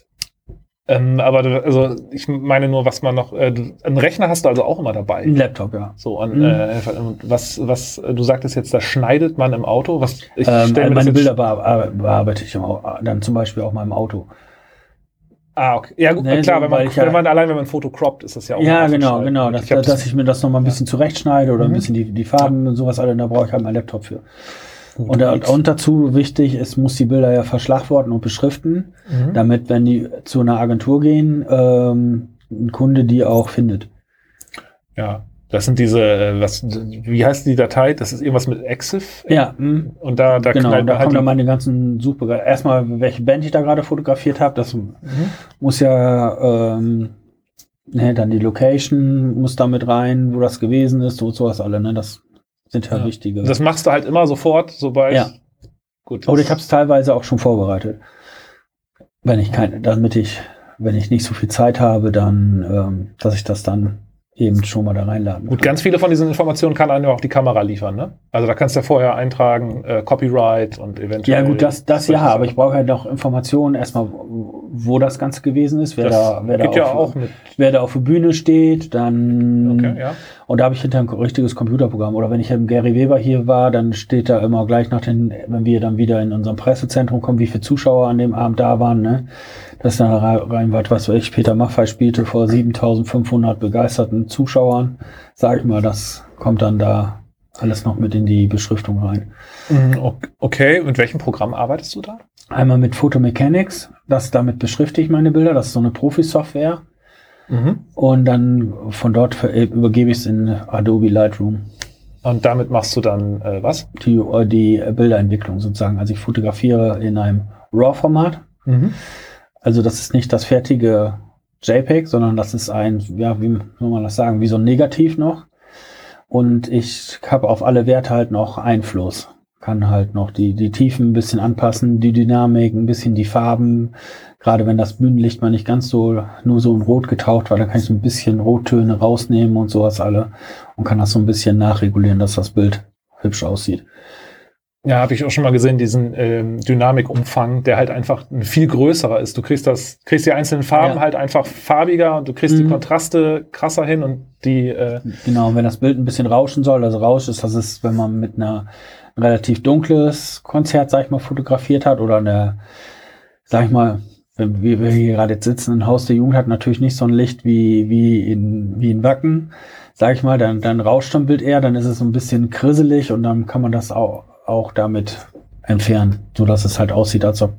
ähm, aber du, also ich meine nur, was man noch, äh, du- einen Rechner hast du also auch immer dabei. Ein Laptop, ja. So, und Mhm. äh, was, was, du sagtest jetzt, das schneidet man im Auto. Was, ich Ähm, das meine Bilder bear bearbeite ich dann zum Beispiel auch mal im Auto. Ah, okay. Ja, gut, Ne, klar, so, wenn man, ja- wenn man allein, wenn man ein Foto croppt, ist das ja auch Ja, genau, genau. Dass, Ich hab's- dass ich mir das nochmal ein bisschen zurechtschneide oder Mhm. ein bisschen die, die Farben und sowas alle, da brauche ich halt meinen Laptop für. Und, da- und dazu wichtig, es muss die Bilder ja verschlagworten und beschriften, Mhm. damit, wenn die zu einer Agentur gehen, ähm, ein Kunde die auch findet. Ja, das sind diese, äh, was, wie heißt die Datei? Das ist irgendwas mit Exif. Ja, mh, Und da, da genau. Da man halt kommen dann meine ganzen Suchbegriffe. Erstmal, welche Band ich da gerade fotografiert habe, das Mhm. muss ja, ähm, ne, dann die Location muss da mit rein, wo das gewesen ist, so sowas alle, ne? Das sind ja, Ja. wichtige. Das machst du halt immer sofort, sobald. Ja. Gut. Oder ich habe es teilweise auch schon vorbereitet. Wenn ich keine, damit ich, wenn ich nicht so viel Zeit habe, dann, ähm, dass ich das dann eben schon mal da reinladen Gut, kann. ganz viele von diesen Informationen kann einem ja auch die Kamera liefern, ne? Also da kannst du ja vorher eintragen, äh, Copyright und eventuell. Ja, gut, das, das ja, aber ich brauche halt noch Informationen erstmal, wo das Ganze gewesen ist, wer Das da, wer da, geht ja auf, auch mit. wer da auf der Bühne steht, dann, Okay, ja. und da habe ich hinter ein richtiges Computerprogramm. Oder wenn ich im Gary Weber hier war, dann steht da immer gleich nach den, wenn wir dann wieder in unserem Pressezentrum kommen, wie viele Zuschauer an dem Abend da waren, ne? Das ist dann rein, was, weiß ich, Peter Maffay spielte vor 7500 begeisterten Zuschauern. Sag ich mal, das kommt dann da alles noch mit in die Beschriftung rein. Mhm, ok- Okay, mit welchem Programm arbeitest du da? Einmal mit Photomechanics, das damit beschrifte ich meine Bilder, das ist so eine Profi-Software. Mhm. Und dann von dort äh, übergebe ich es in Adobe Lightroom. Und damit machst du dann äh, was? Die, äh, die Bilderentwicklung sozusagen. Also ich fotografiere in einem RAW-Format. Mhm. Also das ist nicht das fertige JPEG, sondern das ist ein, ja, wie soll man das sagen, wie so ein Negativ noch. Und ich habe auf alle Werte halt noch Einfluss. Kann halt noch die, die Tiefen ein bisschen anpassen, die Dynamik, ein bisschen die Farben. Gerade wenn das Bühnenlicht mal nicht ganz so, nur so in Rot getaucht war, dann kann ich so ein bisschen Rottöne rausnehmen und sowas alle. Und kann das so ein bisschen nachregulieren, dass das Bild hübsch aussieht. Ja, habe ich auch schon mal gesehen, diesen ähm, Dynamikumfang, der halt einfach ein viel größerer ist. Du kriegst das, kriegst die einzelnen Farben Ja. halt einfach farbiger und du kriegst die Mhm. Kontraste krasser hin und die, äh, Genau, und wenn das Bild ein bisschen rauschen soll, also Rausch ist, das ist, wenn man mit einer ein relativ dunkles Konzert, sag ich mal, fotografiert hat oder eine, sag ich mal, wenn wir, wir hier gerade jetzt sitzen, ein Haus der Jugend hat natürlich nicht so ein Licht wie, wie in, wie in Wacken, sag ich mal, dann, dann rauscht ein Bild eher, dann ist es so ein bisschen krisselig und dann kann man das auch, auch damit entfernen, so dass es halt aussieht, als ob,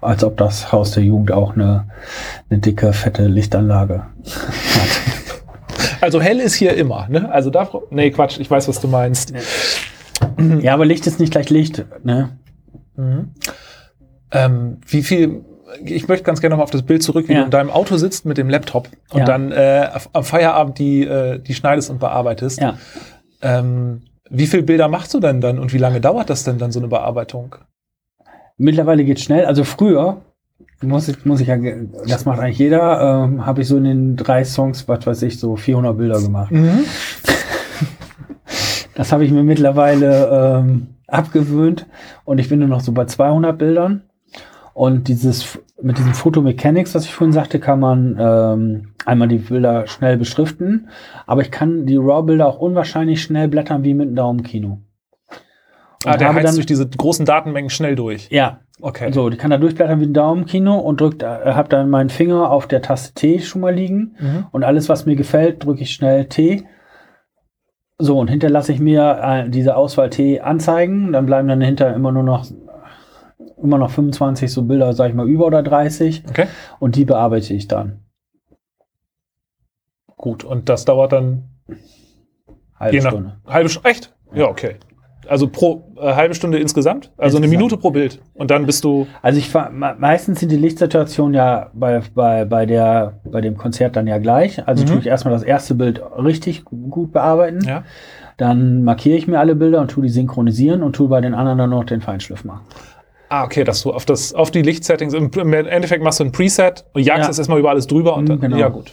als ob das Haus der Jugend auch eine, eine dicke, fette Lichtanlage hat. also hell ist hier immer, ne? Also da, nee, Quatsch, ich weiß, was du meinst. Ja, aber Licht ist nicht gleich Licht, ne? Mhm. Ähm, wie viel, ich möchte ganz gerne noch mal auf das Bild zurück, wie Ja. du in deinem Auto sitzt mit dem Laptop und Ja. dann äh, am Feierabend die, äh, die schneidest und bearbeitest. Ja. Ähm, wie viele Bilder machst du denn dann und wie lange dauert das denn dann so eine Bearbeitung? Mittlerweile geht schnell. Also früher muss ich, muss ich ja, das macht eigentlich jeder, ähm, habe ich so in den drei Songs, was weiß ich, so 400 Bilder gemacht. Das habe ich mir mittlerweile ähm, abgewöhnt und ich bin nur noch so bei 200 Bildern. Und dieses mit diesem Photomechanics, was ich vorhin sagte, kann man ähm, einmal die Bilder schnell beschriften, aber ich kann die RAW-Bilder auch unwahrscheinlich schnell blättern wie mit einem Daumenkino. Ah, der heizt dann- durch diese großen Datenmengen schnell durch. Ja, Okay. so, die kann da durchblättern wie ein Daumenkino und drückt, äh, hab dann meinen Finger auf der Taste T schon mal liegen Mhm. und alles, was mir gefällt, drücke ich schnell T. So, und hinter lasse ich mir äh, diese Auswahl T anzeigen. Dann bleiben dann hinter immer nur noch immer noch 25 so Bilder, sag ich mal, über oder 30. Okay. Und die bearbeite ich dann. Gut. Und das dauert dann Halbe nach- Stunde. halbe Stunde. Echt? Ja, okay. Also pro äh, halbe Stunde insgesamt? Also eine Insgesamt. Minute pro Bild. Und dann bist du. Also ich meistens sind die Lichtsituationen ja bei, bei, bei, der, bei dem Konzert dann ja gleich. Also Mhm. tue ich erstmal das erste Bild richtig gut bearbeiten. Ja. Dann markiere ich mir alle Bilder und tue die synchronisieren und tue bei den anderen dann noch den Feinschliff machen. Ah, okay, dass du auf das, auf die Lichtsettings, im, im Endeffekt machst du ein Preset und jagst Ja. das erstmal über alles drüber und Mhm, dann, genau. ja gut.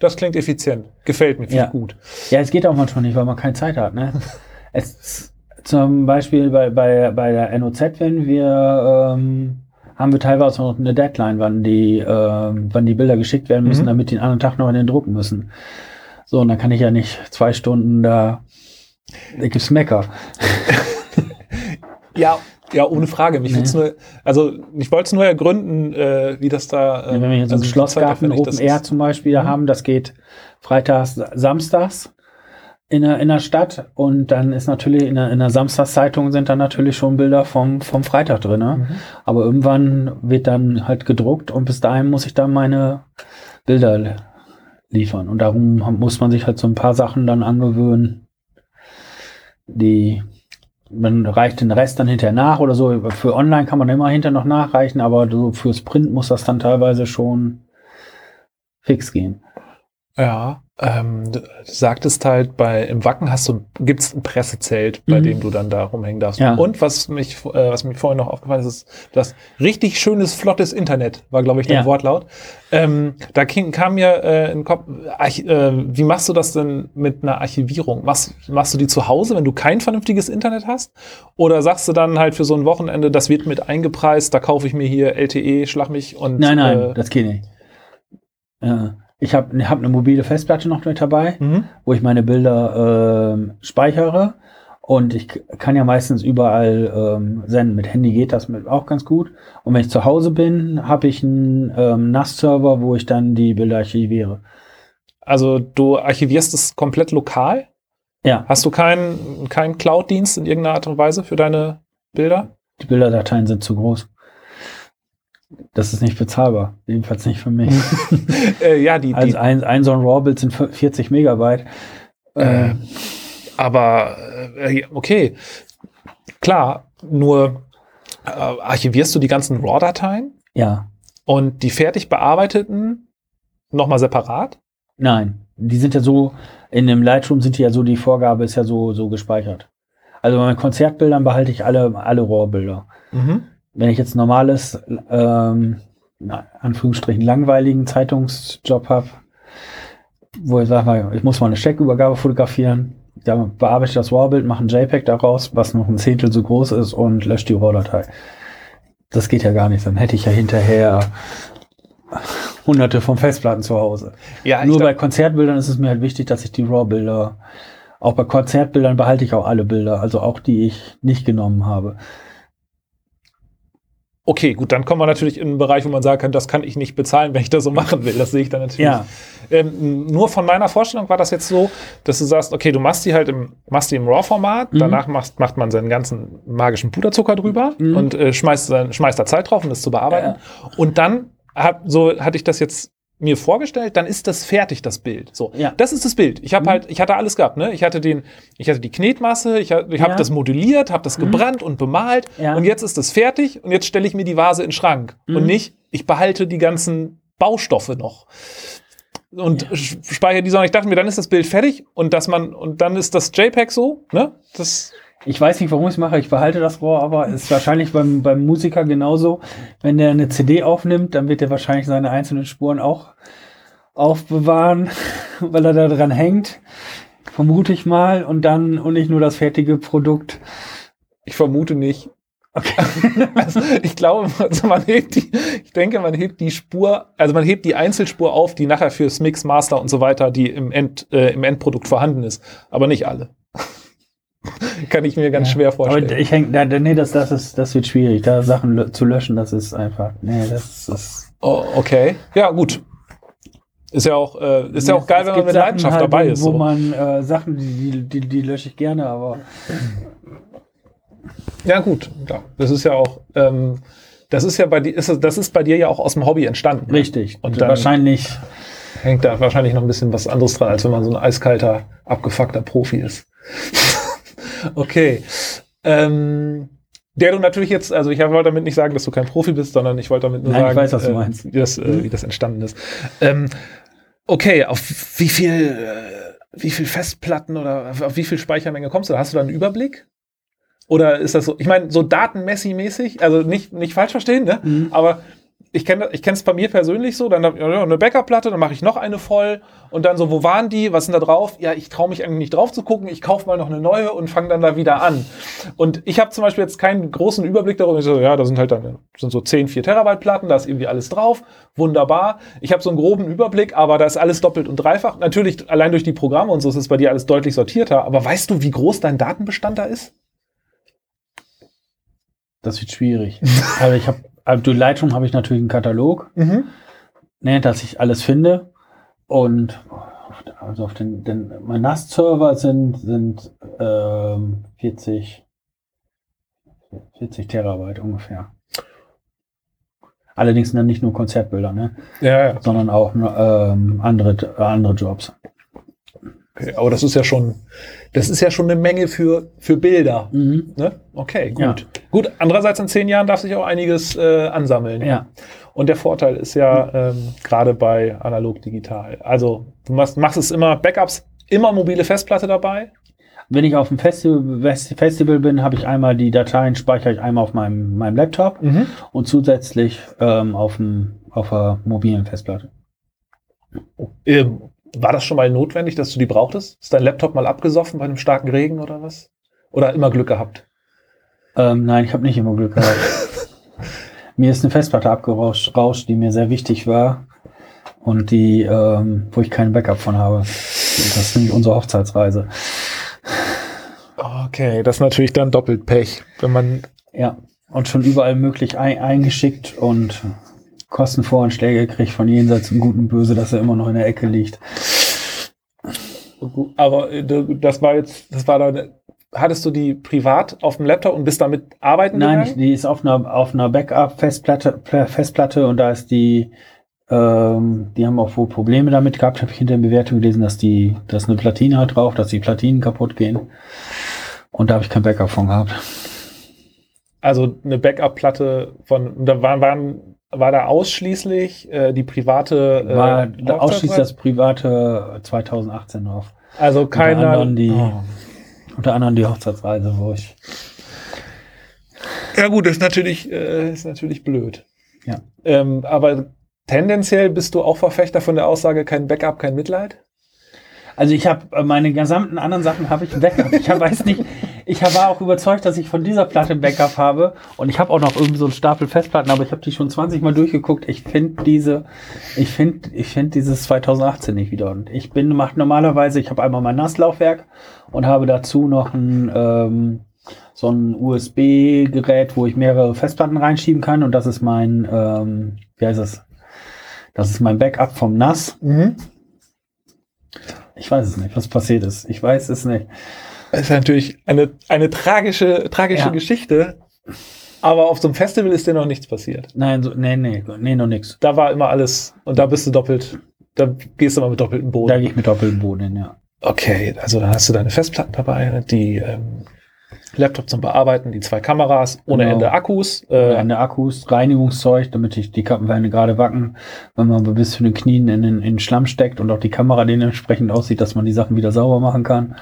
Das klingt effizient. Gefällt mir, Ja. gut. Ja, es geht auch manchmal nicht, weil man keine Zeit hat. Ne? es, zum Beispiel bei, bei, bei der NOZ, wenn wir ähm, haben wir teilweise noch eine Deadline, wann die, ähm, wann die Bilder geschickt werden müssen, Mhm. damit die den anderen Tag noch in den drucken müssen. So, und dann kann ich ja nicht zwei Stunden da. Da gibt's Mecker. Ja, ja, ohne Frage. Mich Nee. nur, also ich wollte es nur ergründen, äh, wie das da. Ja, wenn wir jetzt also einen wie Schlossgarten Open Air zum Beispiel Mhm. haben, das geht freitags, samstags in der, in der Stadt und dann ist natürlich in der, in der Samstagszeitung sind dann natürlich schon Bilder vom, vom Freitag drin. Ne? Mhm. Aber irgendwann wird dann halt gedruckt und bis dahin muss ich dann meine Bilder li- liefern. Und darum muss man sich halt so ein paar Sachen dann angewöhnen, die man reicht den Rest dann hinterher nach oder so. Für online kann man immer hinter noch nachreichen, aber so fürs Print muss das dann teilweise schon fix gehen. Ja, ähm, du sagtest halt, bei im Wacken hast du, gibt's ein Pressezelt, bei Mhm. dem du dann da rumhängen darfst. Ja. Und was mich, äh, was mir vorhin noch aufgefallen ist, ist, das richtig schönes, flottes Internet, war, glaube ich, dein Ja. Wortlaut. Ähm, da ging, kam mir äh, in den Kopf, Arch äh, wie machst du das denn mit einer Archivierung? Machst, machst du die zu Hause, wenn du kein vernünftiges Internet hast? Oder sagst du dann halt für so ein Wochenende, das wird mit eingepreist, da kaufe ich mir hier LTE, schlag mich und Nein, nein, äh, das geht nicht. Ja. Ich habe hab eine mobile Festplatte noch mit dabei. mhm. wo ich meine Bilder ähm, speichere. Und ich kann ja meistens überall ähm, senden. Mit Handy geht das mit auch ganz gut. Und wenn ich zu Hause bin, habe ich einen ähm, NAS-Server, wo ich dann die Bilder archiviere. Also du archivierst es komplett lokal? Ja, Hast du keinen keinen Cloud-Dienst in irgendeiner Art und Weise für deine Bilder? die Bilderdateien sind zu groß. Das ist nicht bezahlbar. Jedenfalls nicht für mich. äh, ja, die, die Also ein, ein so ein RAW-Bild sind 40 Megabyte. Äh, Äh, aber äh, okay, klar, nur äh, archivierst du die ganzen RAW-Dateien ja, und die fertig bearbeiteten nochmal separat? nein. Die sind ja so, in dem Lightroom sind die ja so, die Vorgabe ist ja so, so gespeichert. Also bei meinen Konzertbildern behalte ich alle, alle RAW-Bilder. Mhm. Wenn ich jetzt normales, ähm, na, Anführungsstrichen langweiligen Zeitungsjob habe, wo ich sage, ich muss mal eine Scheckübergabe fotografieren, da bearbeite ich das RAW-Bild, mache ein JPEG daraus, was noch ein Zehntel so groß ist und lösche die RAW-Datei. Das geht ja gar nicht, dann hätte ich ja hinterher hunderte von Festplatten zu Hause. Ja, Nur bei Konzertbildern ist es mir halt wichtig, dass ich die RAW-Bilder, auch bei Konzertbildern behalte ich auch alle Bilder, also auch die ich nicht genommen habe. Okay, gut, dann kommen wir natürlich in einen Bereich, wo man sagen kann, das kann ich nicht bezahlen, wenn ich das so machen will. Das sehe ich dann natürlich. Ja. Ähm, nur von meiner Vorstellung war das jetzt so, dass du sagst, okay, du machst die halt im, machst die im RAW-Format, Mhm. danach machst, macht man seinen ganzen magischen Puderzucker drüber Mhm. und äh, schmeißt, schmeißt da Zeit drauf, um das zu bearbeiten. Und dann, hab, so hatte ich das jetzt mir vorgestellt, dann ist das fertig, das Bild. So, Ja. das ist das Bild. Ich habe Mhm. halt, ich hatte alles gehabt, ne? Ich hatte den, ich hatte die Knetmasse, ich, ha- ich habe Ja. das modelliert, habe das Mhm. gebrannt und bemalt Ja. und jetzt ist das fertig und jetzt stelle ich mir die Vase in den Schrank Mhm. und nicht, ich behalte die ganzen Baustoffe noch und Ja. speichere die, sondern ich dachte mir, dann ist das Bild fertig und dass man und dann ist das JPEG so, ne? Das Ich weiß nicht, warum ich es mache. Ich behalte das RAW, aber es ist wahrscheinlich beim, beim Musiker genauso. Wenn der eine CD aufnimmt, dann wird er wahrscheinlich seine einzelnen Spuren auch aufbewahren, weil er da dran hängt. Vermute ich mal. Und dann, und nicht nur das fertige Produkt. ich vermute nicht. also ich glaube, also man hebt die, ich denke, man hebt die Spur, also man hebt die Einzelspur auf, die nachher fürs Mix, Master und so weiter, die im, End, äh, im Endprodukt vorhanden ist, aber nicht alle. Kann ich mir ganz Ja. schwer vorstellen. Aber ich hänge, da, nee, das, das ist, das wird schwierig. Da Sachen zu löschen, das ist einfach, nee, das ist. Oh, okay. Ja, gut. Ist ja auch, äh, ist ja auch geil, wenn man mit Sachen Leidenschaft halt, dabei ist. Wo So. man äh, Sachen, die, die, die, lösche ich gerne, aber Ja, gut. Ja, das ist ja auch, ähm, das ist ja bei dir, ist, das ist bei dir ja auch aus dem Hobby entstanden. ne? richtig. Und dann- wahrscheinlich. Hängt da wahrscheinlich noch ein bisschen was anderes dran, als wenn man so ein eiskalter, abgefuckter Profi ist. Okay. Ähm, der du natürlich jetzt, also ich wollte damit nicht sagen, dass du kein Profi bist, sondern ich wollte damit nur Nein, ich sagen, weiß, was du äh, meinst. Wie, das, äh, wie das entstanden ist. Ähm, okay, auf wie viel, äh, wie viel Festplatten oder auf, auf wie viel Speichermenge kommst du? Hast du da einen Überblick? Oder ist das so, ich meine, so datenmessi-mäßig, also nicht, nicht falsch verstehen, ne? Mhm. Aber ich kenne ich es bei mir persönlich so, dann ja, eine Backup-Platte, dann mache ich noch eine voll und dann so, wo waren die, was sind da drauf? Ja, ich traue mich eigentlich nicht drauf zu gucken, ich kaufe mal noch eine neue und fange dann da wieder an. Und ich habe zum Beispiel jetzt keinen großen Überblick darüber, ich so, ja, da sind halt dann sind so 10, 4 Terabyte Platten, da ist irgendwie alles drauf, wunderbar. Ich habe so einen groben Überblick, aber da ist alles doppelt und dreifach. Natürlich, allein durch die Programme und so ist es bei dir alles deutlich sortierter, aber weißt du, wie groß dein Datenbestand da ist? Das wird schwierig. also ich habe, durch Lightroom habe ich natürlich einen Katalog, Mhm. ne, dass ich alles finde. Und also auf den, den mein NAS-Server sind, sind ähm, 40, 40 Terabyte ungefähr. Allerdings dann nicht nur Konzertbilder, ne, Ja, ja. sondern auch ähm, andere, andere Jobs. Okay, aber das ist ja schon, das ist ja schon eine Menge für, für Bilder. Mhm. Ne? Okay, gut. Ja. Gut, andererseits in zehn Jahren darf sich auch einiges äh, ansammeln. Ja. Und der Vorteil ist ja ähm, gerade bei analog digital. Also du machst, machst es immer Backups, immer mobile Festplatte dabei. Wenn ich auf dem Festival, Fest- Festival bin, habe ich einmal die Dateien, speichere ich einmal auf meinem, meinem Laptop und zusätzlich ähm, auf, dem, auf der mobilen Festplatte. Ähm, war das schon mal notwendig, dass du die brauchtest? Ist dein Laptop mal abgesoffen bei einem starken Regen oder was? Oder immer Glück gehabt? Ähm, nein, ich habe nicht immer Glück gehabt. mir ist eine Festplatte abgerauscht, rauscht, die mir sehr wichtig war und die, ähm, wo ich keinen Backup von habe. Das ist nämlich unsere Hochzeitsreise. Okay, das ist natürlich dann doppelt Pech, wenn man Ja, und schon überall möglich ein, eingeschickt und Kostenvoranschläge gekriegt von jenseits im Guten und Böse, dass er immer noch in der Ecke liegt. Aber äh, das war jetzt, das war dann, hattest du die privat auf dem Laptop und bist damit arbeiten Nein, gegangen? die ist auf einer, auf einer Backup-Festplatte Pla- Festplatte und da ist die, ähm, die haben auch wohl Probleme damit gehabt, habe ich hinter der Bewertung gelesen, dass die, dass eine Platine hat drauf, dass die Platinen kaputt gehen. Und da habe ich kein Backup von gehabt. Also eine Backup-Platte von, da waren, waren, war da ausschließlich äh, die private äh, War da ausschließlich das private 2018 drauf. Also keiner. anderem die- Oh. Unter anderem die Hochzeitsreise, wo ich. Ja gut, das ist natürlich, äh, ist natürlich blöd. Ja. Ähm, aber tendenziell bist du auch Verfechter von der Aussage, kein Backup, kein Mitleid? Also ich habe meine gesamten anderen Sachen habe ich Backup. Ich weiß nicht, ich war auch überzeugt, dass ich von dieser Platte ein Backup habe und ich habe auch noch irgendwie so einen Stapel Festplatten, aber ich habe die schon 20 Mal durchgeguckt. Ich finde diese, ich finde, ich finde dieses 2018 nicht wieder. Und ich bin macht normalerweise, ich habe einmal mein NAS-Laufwerk und habe dazu noch ein ähm, so ein USB-Gerät, wo ich mehrere Festplatten reinschieben kann und das ist mein, ähm, wie heißt es? Das ist mein Backup vom NAS. Ich weiß es nicht, was passiert ist. Ich weiß es nicht. Das ist natürlich eine, eine tragische, tragische Ja. Geschichte. Aber auf so einem Festival ist dir noch nichts passiert. Nein, so, nee, nee, nee, noch nix. Da war immer alles und da bist du doppelt, da gehst du immer mit doppeltem Boden. Da gehe ich mit doppeltem Boden ja. Okay, also dann hast du deine Festplatten dabei, die ähm, Laptop zum Bearbeiten, die zwei Kameras, ohne Genau. Ende Akkus. Äh, an der Akkus, Reinigungszeug, damit ich die Kappenwände gerade wacken, wenn man bis zu den Knien in den, in den Schlamm steckt und auch die Kamera dementsprechend aussieht, dass man die Sachen wieder sauber machen kann.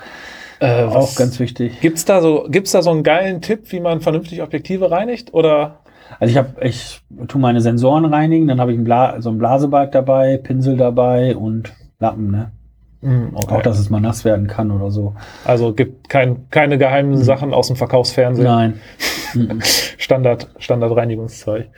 Äh, auch ganz wichtig. Gibt's da so, gibt's da so einen geilen Tipp, wie man vernünftig Objektive reinigt? Oder Also ich habe, ich tu meine Sensoren reinigen, dann habe ich ein Bla so ein Blasebalg dabei, Pinsel dabei und Lappen, ne? Hm, okay. Auch, dass es mal nass werden kann oder so. also gibt kein, keine geheimen Sachen aus dem Verkaufsfernsehen. Nein. Mhm. Standard, Standardreinigungszeug.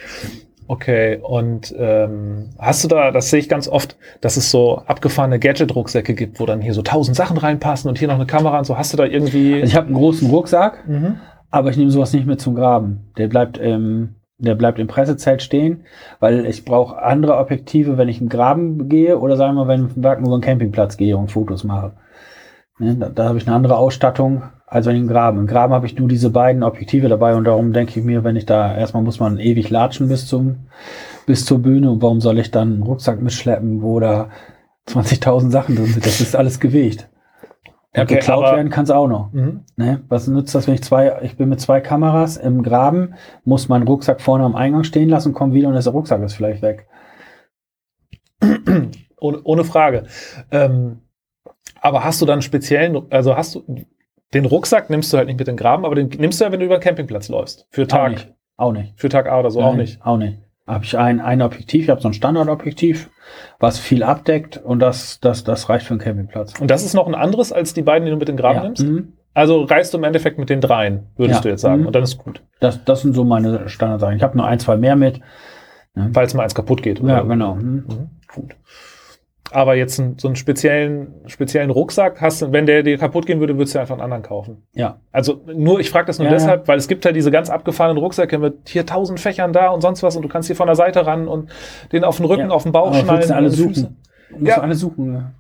Okay, und ähm, hast du da, das sehe ich ganz oft, dass es so abgefahrene Gadget-Rucksäcke gibt, wo dann hier so tausend Sachen reinpassen und hier noch eine Kamera und so. Hast du da irgendwie. Also ich habe einen großen Rucksack, Mhm. Aber ich nehme sowas nicht mit zum Graben. Der bleibt im, der bleibt im Pressezelt stehen, weil ich brauche andere Objektive, wenn ich im Graben gehe oder sagen wir, wenn ich im Wacken über einen Campingplatz gehe und Fotos mache. Ne, da da habe ich eine andere Ausstattung, als wenn ich im Graben. Im Graben habe ich nur diese beiden Objektive dabei und darum denke ich mir, wenn ich da, erstmal muss man ewig latschen bis zum, bis zur Bühne und warum soll ich dann einen Rucksack mitschleppen, wo da 20.000 Sachen drin sind? Das ist alles Gewicht. Ja, Okay, geklaut werden kann es auch noch. Mhm. Ne? Was nützt das, wenn ich zwei, ich bin mit zwei Kameras im Graben, muss meinen Rucksack vorne am Eingang stehen lassen, komme wieder und der Rucksack ist vielleicht weg. Ohne, ohne Frage. Ähm, aber hast du dann speziellen, also hast du den Rucksack nimmst du halt nicht mit in den Graben, aber den nimmst du ja, wenn du über den Campingplatz läufst. Für Auch Tag, nicht. Auch nicht. für Tag A oder so auch Nein, nicht. Auch nicht. habe ich ein, ein Objektiv, ich habe so ein Standardobjektiv, was viel abdeckt und das, das, das reicht für einen Campingplatz. Und das ist noch ein anderes als die beiden, die du mit den Graben ja. nimmst? Mhm. Also reist du im Endeffekt mit den dreien, würdest Ja. du jetzt sagen. Mhm. Und dann ist gut. Das, das sind so meine Standardsachen. Ich habe nur ein, zwei mehr mit. Falls mal eins kaputt geht. Ja, oder? genau. Mhm. Mhm, gut. Aber jetzt ein, so einen speziellen, speziellen Rucksack hast du, wenn der dir kaputt gehen würde, würdest du einfach einen anderen kaufen. Ja. Also nur, ich frage das nur Ja, deshalb, weil es gibt ja diese ganz abgefahrenen Rucksäcke mit hier tausend Fächern da und sonst was und du kannst hier von der Seite ran und den auf den Rücken, Ja. auf den Bauch Aber willst du alle suchen? Musst Ja. du alle suchen. Ja.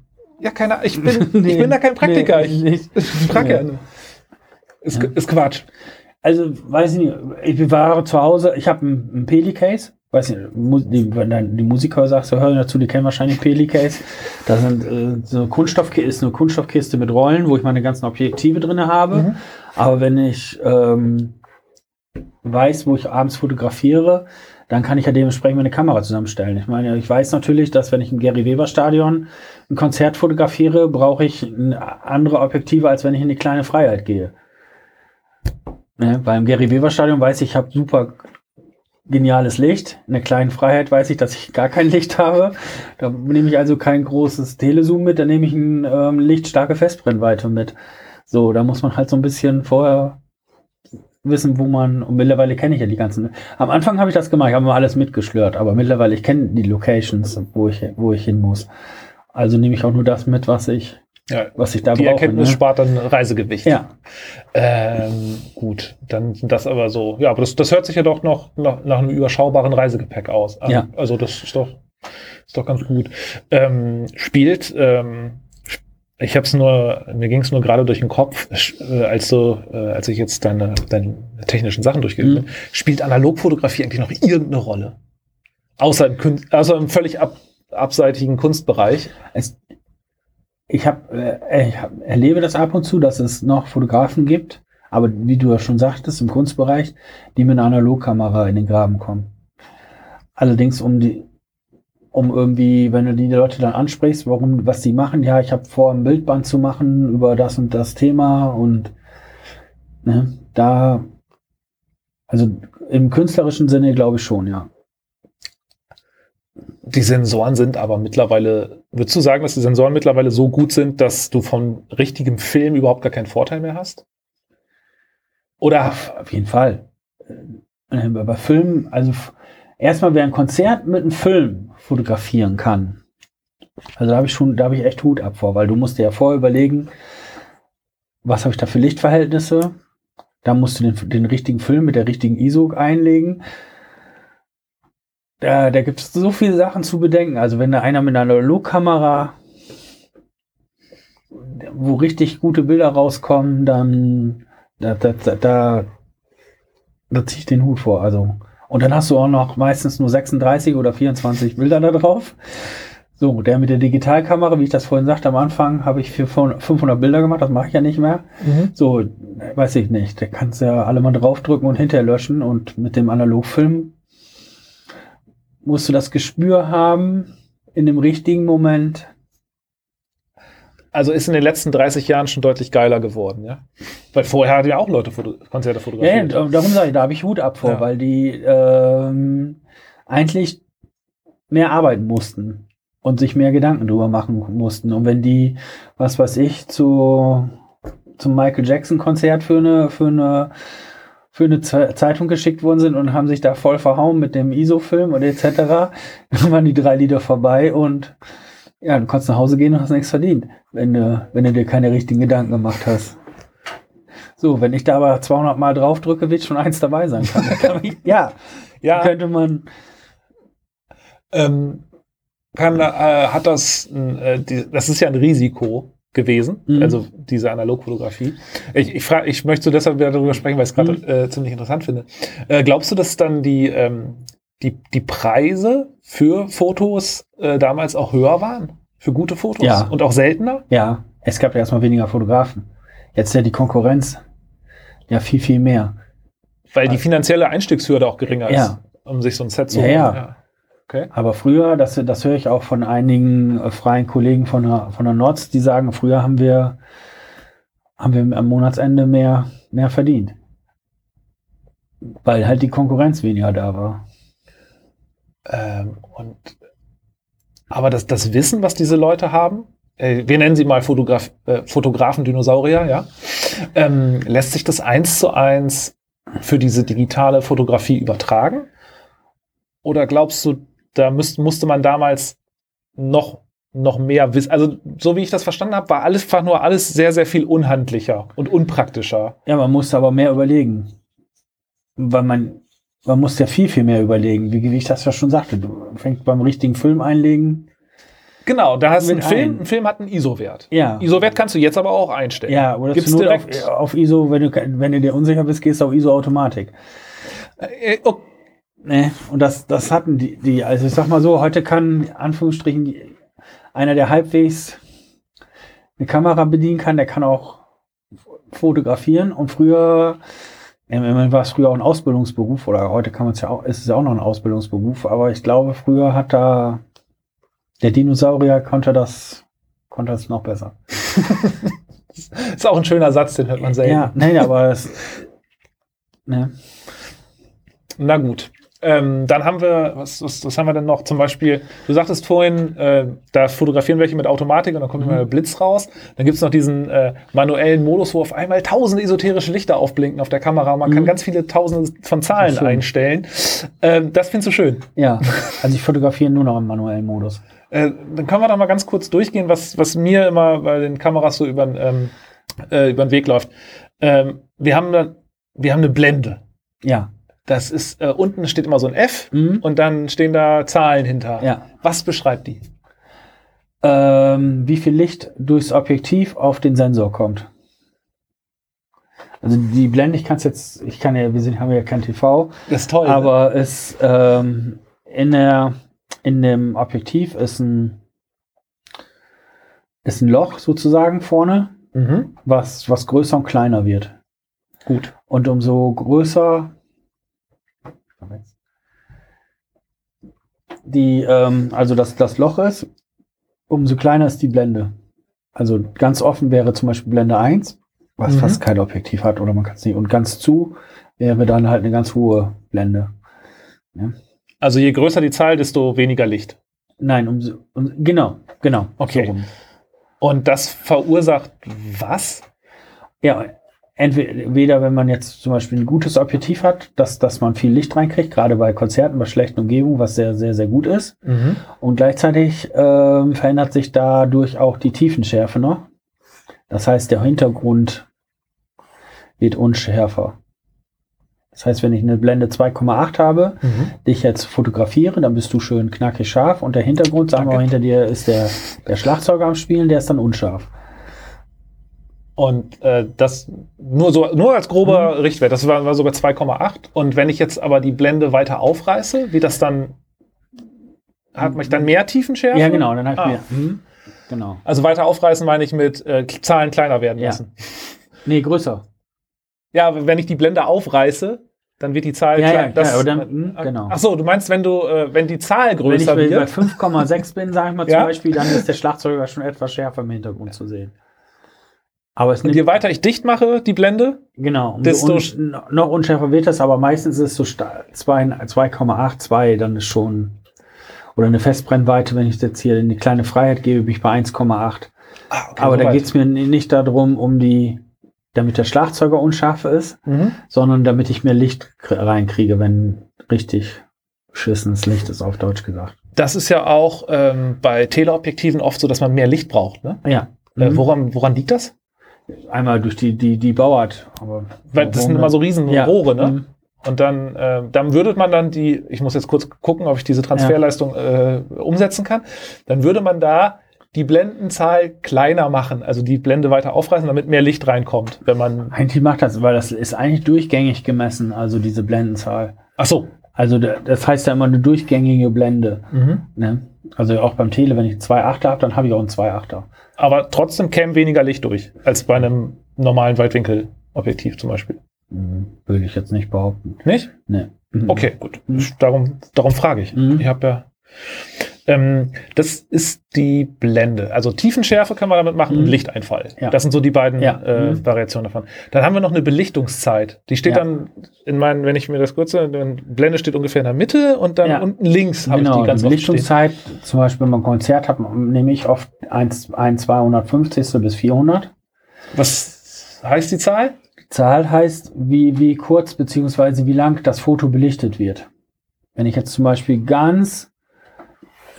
Ja, keine Ahnung. Ich bin, ich bin da kein Praktiker. Nee, ich nicht. ich frage ja Nee. Ist, Ja. ist Quatsch. Also, weiß ich nicht, ich war zu Hause, ich habe ein, ein Peli-Case, weiß nicht, die, wenn dann die Musiker sagst, hören dazu, die kennen wahrscheinlich Peli-Case. Da sind äh, so Kunststoffkiste, ist eine Kunststoffkiste mit Rollen, wo ich meine ganzen Objektive drin habe. Mhm. Aber wenn ich ähm, weiß, wo ich abends fotografiere, dann kann ich ja dementsprechend meine Kamera zusammenstellen. Ich meine, ich weiß natürlich, dass wenn ich im Gary Weber Stadion ein Konzert fotografiere, brauche ich andere Objektive, als wenn ich in die kleine Freiheit gehe. Ne? Beim Gary Weber Stadion weiß ich, ich habe super geniales Licht. In der kleinen Freiheit weiß ich, dass ich gar kein Licht habe. Da nehme ich also kein großes Telezoom mit, da nehme ich eine ähm, lichtstarke Festbrennweite mit. So, da muss man halt so ein bisschen vorher wissen, wo man, und mittlerweile kenne ich ja die ganzen. Am Anfang habe ich das gemacht, ich habe immer alles mitgeschlört, aber mittlerweile, ich kenne die Locations, wo ich, wo ich hin muss. Also nehme ich auch nur das mit, was ich, Ja, was ich da die brauche. Erkenntnis ne? spart dann Reisegewicht. Ja, Ähm, gut, dann sind das aber so. Ja, aber das, das hört sich ja doch noch nach, nach einem überschaubaren Reisegepäck aus. an. Ja. Also das ist doch, ist doch ganz gut. Ähm, spielt, ähm, ich habe es nur, mir ging es nur gerade durch den Kopf, äh, als so, äh, als ich jetzt deine, deine technischen Sachen durchgegangen Mhm. bin, spielt Analogfotografie eigentlich noch irgendeine Rolle? Außer im, Kün- außer im völlig ab, abseitigen Kunstbereich. es, ich, hab, äh, ich hab, erlebe das ab und zu, dass es noch Fotografen gibt, aber wie du ja schon sagtest, im Kunstbereich, die mit einer Analogkamera in den Graben kommen. Allerdings um die, um irgendwie, wenn du die Leute dann ansprichst, warum, was die machen, ja, ich habe vor, ein Bildband zu machen über das und das Thema und ne, da, also im künstlerischen Sinne glaube ich schon, ja. Die Sensoren sind aber mittlerweile, würdest du sagen, dass die Sensoren mittlerweile so gut sind, dass du von richtigem Film überhaupt gar keinen Vorteil mehr hast? Oder Auf, auf jeden Fall. Äh, Bei Filmen, also erstmal, wer ein Konzert mit einem Film fotografieren kann, also da habe ich schon, da habe ich echt Hut ab vor, weil du musst dir ja vorher überlegen, was habe ich da für Lichtverhältnisse? Da musst du den, den richtigen Film mit der richtigen ISO einlegen. Da, da gibt es so viele Sachen zu bedenken. Also wenn da einer mit einer Analogkamera, wo richtig gute Bilder rauskommen, dann da, da, da, da, da ziehe ich den Hut vor. Also, und dann hast du auch noch meistens nur 36 oder 24 Bilder da drauf. So, der mit der Digitalkamera, wie ich das vorhin sagte am Anfang, habe ich für 500 Bilder gemacht, das mache ich ja nicht mehr. So, weiß ich nicht. Da kannst du ja alle mal draufdrücken und hinterher löschen. Und mit dem Analogfilm musst du das Gespür haben, in dem richtigen Moment. also ist in den letzten 30 Jahren schon deutlich geiler geworden, ja? Weil vorher hatten ja auch Leute Foto Konzerte fotografiert. ja, darum sage ich, da habe ich Hut ab vor, Ja. weil die ähm, eigentlich mehr arbeiten mussten und sich mehr Gedanken drüber machen mussten. Und wenn die, was weiß ich, zu zum Michael Jackson Konzert für eine für eine für eine Ze- Zeitung geschickt worden sind und haben sich da voll verhauen mit dem ISO-Film und etc. Dann waren die drei Lieder vorbei und ja, du konntest nach Hause gehen und hast nichts verdient, wenn du, wenn du dir keine richtigen Gedanken gemacht hast. So, wenn ich da aber 200 Mal draufdrücke, wird schon eins dabei sein. Kann, kann ich, ja, ja, könnte man. ähm, kann, äh, hat das, äh, die, das ist ja ein Risiko gewesen, Mhm. also diese Analogfotografie. Ich, ich, frage, ich möchte deshalb wieder darüber sprechen, weil ich es gerade Mhm. äh, ziemlich interessant finde. Äh, glaubst du, dass dann die, ähm, die, die Preise für Fotos äh, damals auch höher waren? Für gute Fotos? Ja. Und auch seltener? Ja, es gab ja erstmal weniger Fotografen. Jetzt ja die Konkurrenz. Ja, viel, viel mehr. Weil die finanzielle Einstiegshürde auch geringer Ja. ist, um sich so ein Set zu Ja, holen. ja. Okay. Aber früher, das, das höre ich auch von einigen äh, freien Kollegen von der, von der Notz, die sagen, früher haben wir, haben wir am Monatsende mehr, mehr verdient. Weil halt die Konkurrenz weniger da war. Ähm, und, aber das, das Wissen, was diese Leute haben, äh, wir nennen sie mal Fotograf, äh, Fotografen-Dinosaurier, ja, ähm, lässt sich das eins zu eins für diese digitale Fotografie übertragen? Oder glaubst du, da müsst, musste man damals noch, noch mehr wissen? Also, so wie ich das verstanden habe, war alles einfach nur alles sehr, sehr viel unhandlicher und unpraktischer. Ja, man musste aber mehr überlegen. Weil man, man muss ja viel, viel mehr überlegen, wie, wie ich das ja schon sagte. Du fängst beim richtigen Film einlegen. Genau, da hast du einen Film, ein. ein Film hat einen ISO-Wert. Ja. ISO-Wert kannst du jetzt aber auch einstellen. Ja, oder Gibt's Not auf, direkt. auf ISO, wenn du, wenn du dir unsicher bist, gehst du auf ISO Automatik. Äh, oh, Ne, und das, das hatten die, die, also ich sag mal so, heute kann, Anführungsstrichen, einer, der halbwegs eine Kamera bedienen kann, der kann auch fotografieren und früher, immerhin war es früher auch ein Ausbildungsberuf oder heute kann man es ja auch, ist es ja auch noch ein Ausbildungsberuf, aber ich glaube, früher hat da der Dinosaurier konnte das, konnte das noch besser. ist auch ein schöner Satz, den hört man selten. Ja, nee, aber es, ne, Na gut. Ähm, dann haben wir, was, was, was haben wir denn noch? Zum Beispiel, du sagtest vorhin, äh, da fotografieren welche mit Automatik und dann kommt Mhm. immer der Blitz raus. Dann gibt es noch diesen äh, manuellen Modus, wo auf einmal tausende esoterische Lichter aufblinken auf der Kamera. Man kann Mhm. ganz viele tausende von Zahlen Schön. einstellen. Ähm, das findest du schön. ja, also ich fotografiere nur noch im manuellen Modus. Äh, dann können wir doch mal ganz kurz durchgehen, was, was mir immer bei den Kameras so über ähm, äh, über den Weg läuft. Ähm, wir, haben da, wir haben eine Blende. Ja, Das ist, äh, unten steht immer so ein F mhm. und dann stehen da Zahlen hinter. ja. Was beschreibt die? ähm, wie viel Licht durchs Objektiv auf den Sensor kommt. Also die Blende, ich kann es jetzt, ich kann ja, wir sind, haben ja kein TV, Das ist toll. ne? aber es ähm, in der in dem Objektiv ist ein ist ein Loch sozusagen vorne, mhm. was was größer und kleiner wird. Gut. Und umso größer die, ähm, also das, das Loch ist, umso kleiner ist die Blende. Also ganz offen wäre zum Beispiel Blende 1, was Mhm. fast kein Objektiv hat oder man kann es nicht. Und ganz zu wäre dann halt eine ganz hohe Blende. Also je größer die Zahl, desto weniger Licht. Nein, umso, um, genau, genau. Okay. so. Und das verursacht was? Ja, entweder wenn man jetzt zum Beispiel ein gutes Objektiv hat, dass, dass man viel Licht reinkriegt, gerade bei Konzerten, bei schlechten Umgebungen, was sehr, sehr, sehr gut ist. Und gleichzeitig ähm, verändert sich dadurch auch die Tiefenschärfe noch. Das heißt, der Hintergrund wird unschärfer. Das heißt, wenn ich eine Blende 2,8 habe, Mhm. dich jetzt fotografiere, dann bist du schön knackig scharf und der Hintergrund, sagen wir mal, Danke. hinter dir ist der, der Schlagzeuger am Spielen, der ist dann unscharf. Und äh, das nur so nur als grober Mhm. Richtwert. Das war, war sogar 2,8. Und wenn ich jetzt aber die Blende weiter aufreiße, wie das dann hat mich dann mehr Tiefenschärfe? Ja, genau, dann habe ich Ah. mir. Mhm. Genau. Also weiter aufreißen meine ich mit äh, Zahlen kleiner werden Ja. lassen. Nee, größer. Ja, wenn ich die Blende aufreiße, dann wird die Zahl Ja, ja, klein- klar, aber dann- mhm, genau. Ach so, du meinst, wenn du äh, wenn die Zahl Wenn ich größer bei bei wird? 5,6 bin, sage ich mal Ja. zum Beispiel, dann ist der Schlagzeuger schon etwas schärfer im Hintergrund zu sehen. Aber es Und je weiter ich dicht mache, die Blende, genau, desto un, noch unschärfer wird das, aber meistens ist es so sta- zwei- 2,8, 2, dann ist schon, oder eine Festbrennweite, wenn ich jetzt hier eine kleine Freiheit gebe, bin ich bei 1,8. Ah, okay, aber da soweit. geht es mir nicht darum, um die, damit der Schlagzeuger unscharf ist, Mhm. sondern damit ich mehr Licht kr- reinkriege, wenn richtig beschissenes Licht ist, auf Deutsch gesagt. Das ist ja auch ähm, bei Teleobjektiven oft so, dass man mehr Licht braucht. Ne? Ja. Äh, Mhm. woran, woran liegt das? Einmal durch die, die, die Bauart. Aber Weil das sind immer so riesen Ja. Rohre, ne? Mhm. Und dann, äh, dann würde man dann die, ich muss jetzt kurz gucken, ob ich diese Transferleistung äh, umsetzen kann, dann würde man da die Blendenzahl kleiner machen, also die Blende weiter aufreißen, damit mehr Licht reinkommt, wenn man. Eigentlich macht das, weil das ist eigentlich durchgängig gemessen, also diese Blendenzahl. Ach so. Also da- das heißt ja immer eine durchgängige Blende. Mhm. Ne? Also auch beim Tele, wenn ich einen 2,8er habe, dann habe ich auch einen 2,8er. Aber trotzdem käme weniger Licht durch, als bei einem normalen Weitwinkelobjektiv zum Beispiel. Mhm. Würde ich jetzt nicht behaupten. Nicht? Ne. Mhm. Okay, gut. Darum, darum frage ich. Mhm. Ich habe ja. Ähm, das ist die Blende. Also Tiefenschärfe kann man damit machen Mhm. und Lichteinfall. Ja. Das sind so die beiden Ja. äh, Mhm. Variationen davon. Dann haben wir noch eine Belichtungszeit. Die steht Ja. dann in meinen, wenn ich mir das dann Blende steht ungefähr in der Mitte und dann unten links habe ich Genau, die die ganz stehen. Belichtungszeit, zum Beispiel, wenn man ein Konzert hat, nehme ich oft 1, 1 250 bis 400. Was heißt die Zahl? Die Zahl heißt, wie, wie kurz beziehungsweise wie lang das Foto belichtet wird. Wenn ich jetzt zum Beispiel ganz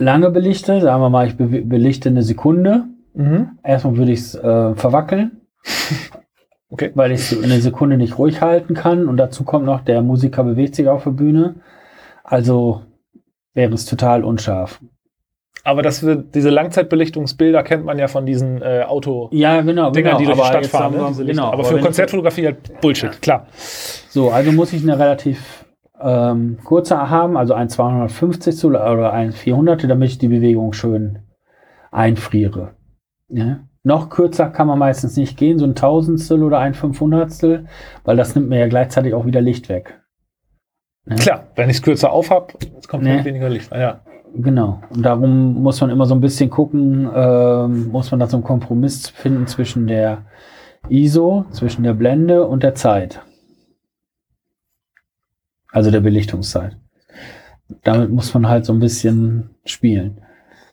lange belichte, sagen wir mal, ich be belichte eine Sekunde, Mhm. erstmal würde ich es äh, verwackeln, Okay. weil ich es eine Sekunde nicht ruhig halten kann und dazu kommt noch, der Musiker bewegt sich auf der Bühne. Also wäre es total unscharf. Aber das wird, diese Langzeitbelichtungsbilder kennt man ja von diesen äh, Auto. Ja, genau, Dinger, genau. die durch die Stadt fahren, ne? genau, aber aber für Konzertfotografie halt Bullshit, klar. So, also muss ich eine relativ ähm, kurze haben, also ein 250 oder ein 400, damit ich die Bewegung schön einfriere. Ja? Noch kürzer kann man meistens nicht gehen, so ein Tausendstel oder ein Fünfhundertstel, weil das nimmt mir ja gleichzeitig auch wieder Licht weg. Ja? Klar, wenn ich es kürzer aufhab, kommt Nee. halt weniger Licht. Ja. Genau. Und darum muss man immer so ein bisschen gucken, ähm, muss man da so einen Kompromiss finden zwischen der ISO, zwischen der Blende und der Zeit. Also der Belichtungszeit. Damit muss man halt so ein bisschen spielen.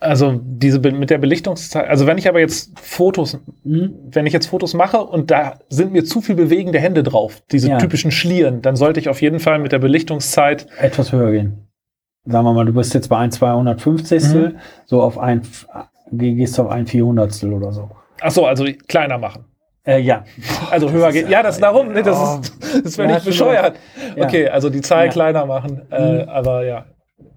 Also diese mit der Belichtungszeit, also wenn ich aber jetzt Fotos, Mhm. wenn ich jetzt Fotos mache und da sind mir zu viel bewegende Hände drauf, diese Ja. typischen Schlieren, dann sollte ich auf jeden Fall mit der Belichtungszeit, Etwas höher gehen. Sagen wir mal, du bist jetzt bei ein 250. So auf ein, gehst du auf ein 400 oder so. ach so, also kleiner machen. Äh, ja. Also höher geht. Ja, das darum, ne, das ist, das wäre Ja, nicht schon bescheuert. Ja. Okay, also die Zahl Ja. kleiner machen, äh, Mhm. aber ja,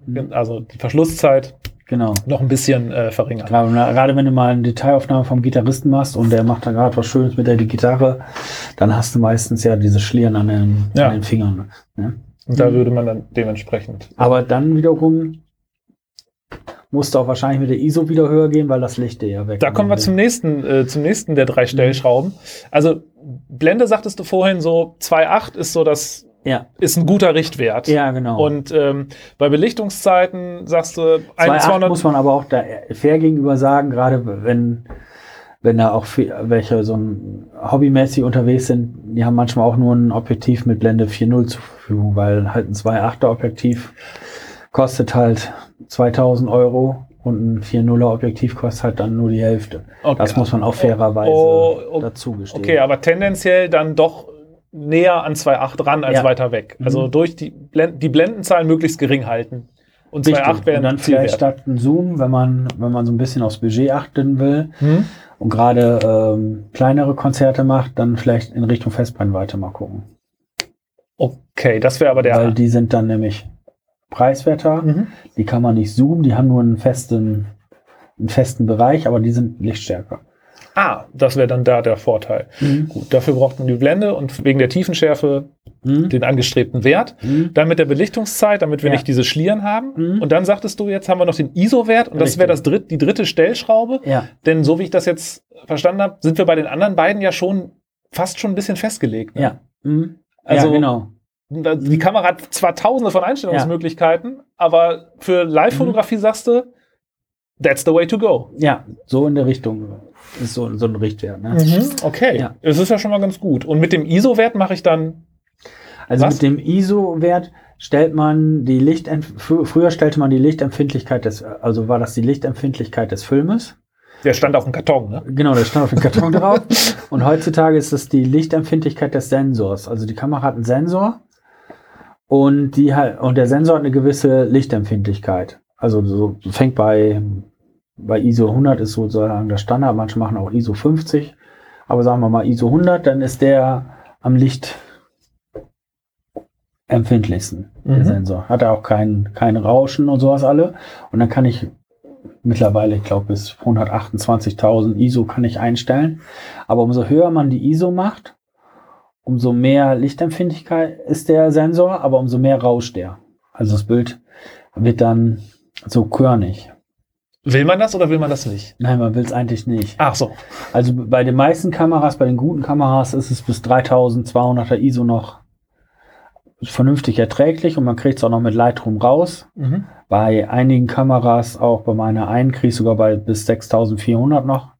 Mhm. also die Verschlusszeit Genau. noch ein bisschen äh, verringern. Gerade, gerade wenn du mal eine Detailaufnahme vom Gitarristen machst und der macht da gerade was Schönes mit der Gitarre, dann hast du meistens ja diese Schlieren an den, Ja. an den Fingern. Ne? Und da Mhm. würde man dann dementsprechend. Aber dann wiederum musst du auch wahrscheinlich mit der ISO wieder höher gehen, weil das Licht dir ja weg. Da kommen wir zum nächsten, äh, zum nächsten der drei Stellschrauben. Also Blende sagtest du vorhin so 2,8 ist so das Ja, ist ein guter Richtwert. ja genau. Und ähm, bei Belichtungszeiten sagst du 2,8 1, 200 muss man aber auch da fair gegenüber sagen, gerade wenn, wenn da auch viel, welche so ein hobbymäßig unterwegs sind, die haben manchmal auch nur ein Objektiv mit Blende 4.0 zur Verfügung, weil halt ein 2.8er Objektiv kostet halt 2000 Euro und ein 4.0er Objektiv kostet halt dann nur die Hälfte. Okay. Das muss man auch fairerweise Oh, oh, dazu gestehen. Okay, aber tendenziell dann doch näher an 2,8 ran als Ja. weiter weg. Also Mhm. durch die, Blend die Blendenzahlen möglichst gering halten. Und Richtig. 2,8 wäre und dann Ziel vielleicht statt ein Zoom, wenn man, wenn man so ein bisschen aufs Budget achten will, Hm? und gerade ähm, kleinere Konzerte macht, dann vielleicht in Richtung Festbrennweite mal gucken. Okay, das wäre aber der. Weil die sind dann nämlich preiswerter, Mhm. die kann man nicht zoomen, die haben nur einen festen, einen festen Bereich, aber die sind lichtstärker. Ah, das wäre dann da der Vorteil. Gut, dafür braucht man die Blende und wegen der Tiefenschärfe Mhm. den angestrebten Wert. Mhm. Dann mit der Belichtungszeit, damit wir Ja. nicht diese Schlieren haben. Mhm. Und dann sagtest du, jetzt haben wir noch den ISO-Wert und das Richtig. wäre das dritt, die dritte Stellschraube. Ja, Denn so wie ich das jetzt verstanden habe, sind wir bei den anderen beiden ja schon fast schon ein bisschen festgelegt. ne? ja. Mhm. Also- ja, genau. Die Kamera hat zwar tausende von Einstellungsmöglichkeiten, aber für Live-Fotografie sagst du, that's the way to go. Ja, so in der Richtung ist so, so ein Richtwert. Ne? Okay, Ja. es ist ja schon mal ganz gut. Und mit dem ISO-Wert mache ich dann, Also Was? mit dem ISO-Wert stellt man die Licht früher stellte man die Lichtempfindlichkeit des, also war das die Lichtempfindlichkeit des Filmes. der stand auf dem Karton, ne? Genau, der stand auf dem Karton drauf. Und heutzutage ist es die Lichtempfindlichkeit des Sensors. Also die Kamera hat einen Sensor und die und der Sensor hat eine gewisse Lichtempfindlichkeit. Also so fängt bei, bei ISO 100 ist sozusagen der Standard. Manche machen auch ISO 50. Aber sagen wir mal ISO 100, dann ist der am Licht empfindlichsten, der Mhm. Sensor. Hat er auch kein, kein Rauschen und sowas alle. Und dann kann ich mittlerweile, ich glaube, bis 128.000 ISO kann ich einstellen. Aber umso höher man die ISO macht, umso mehr Lichtempfindlichkeit ist der Sensor, aber umso mehr rauscht der. Also das Bild wird dann so körnig. Will man das oder will man das nicht? Nein, man will es eigentlich nicht. Ach so. Also bei den meisten Kameras, bei den guten Kameras ist es bis 3200er ISO noch vernünftig erträglich und man kriegt es auch noch mit Lightroom raus. Mhm. Bei einigen Kameras, auch bei meiner einen, kriege ich sogar bei bis 6400 noch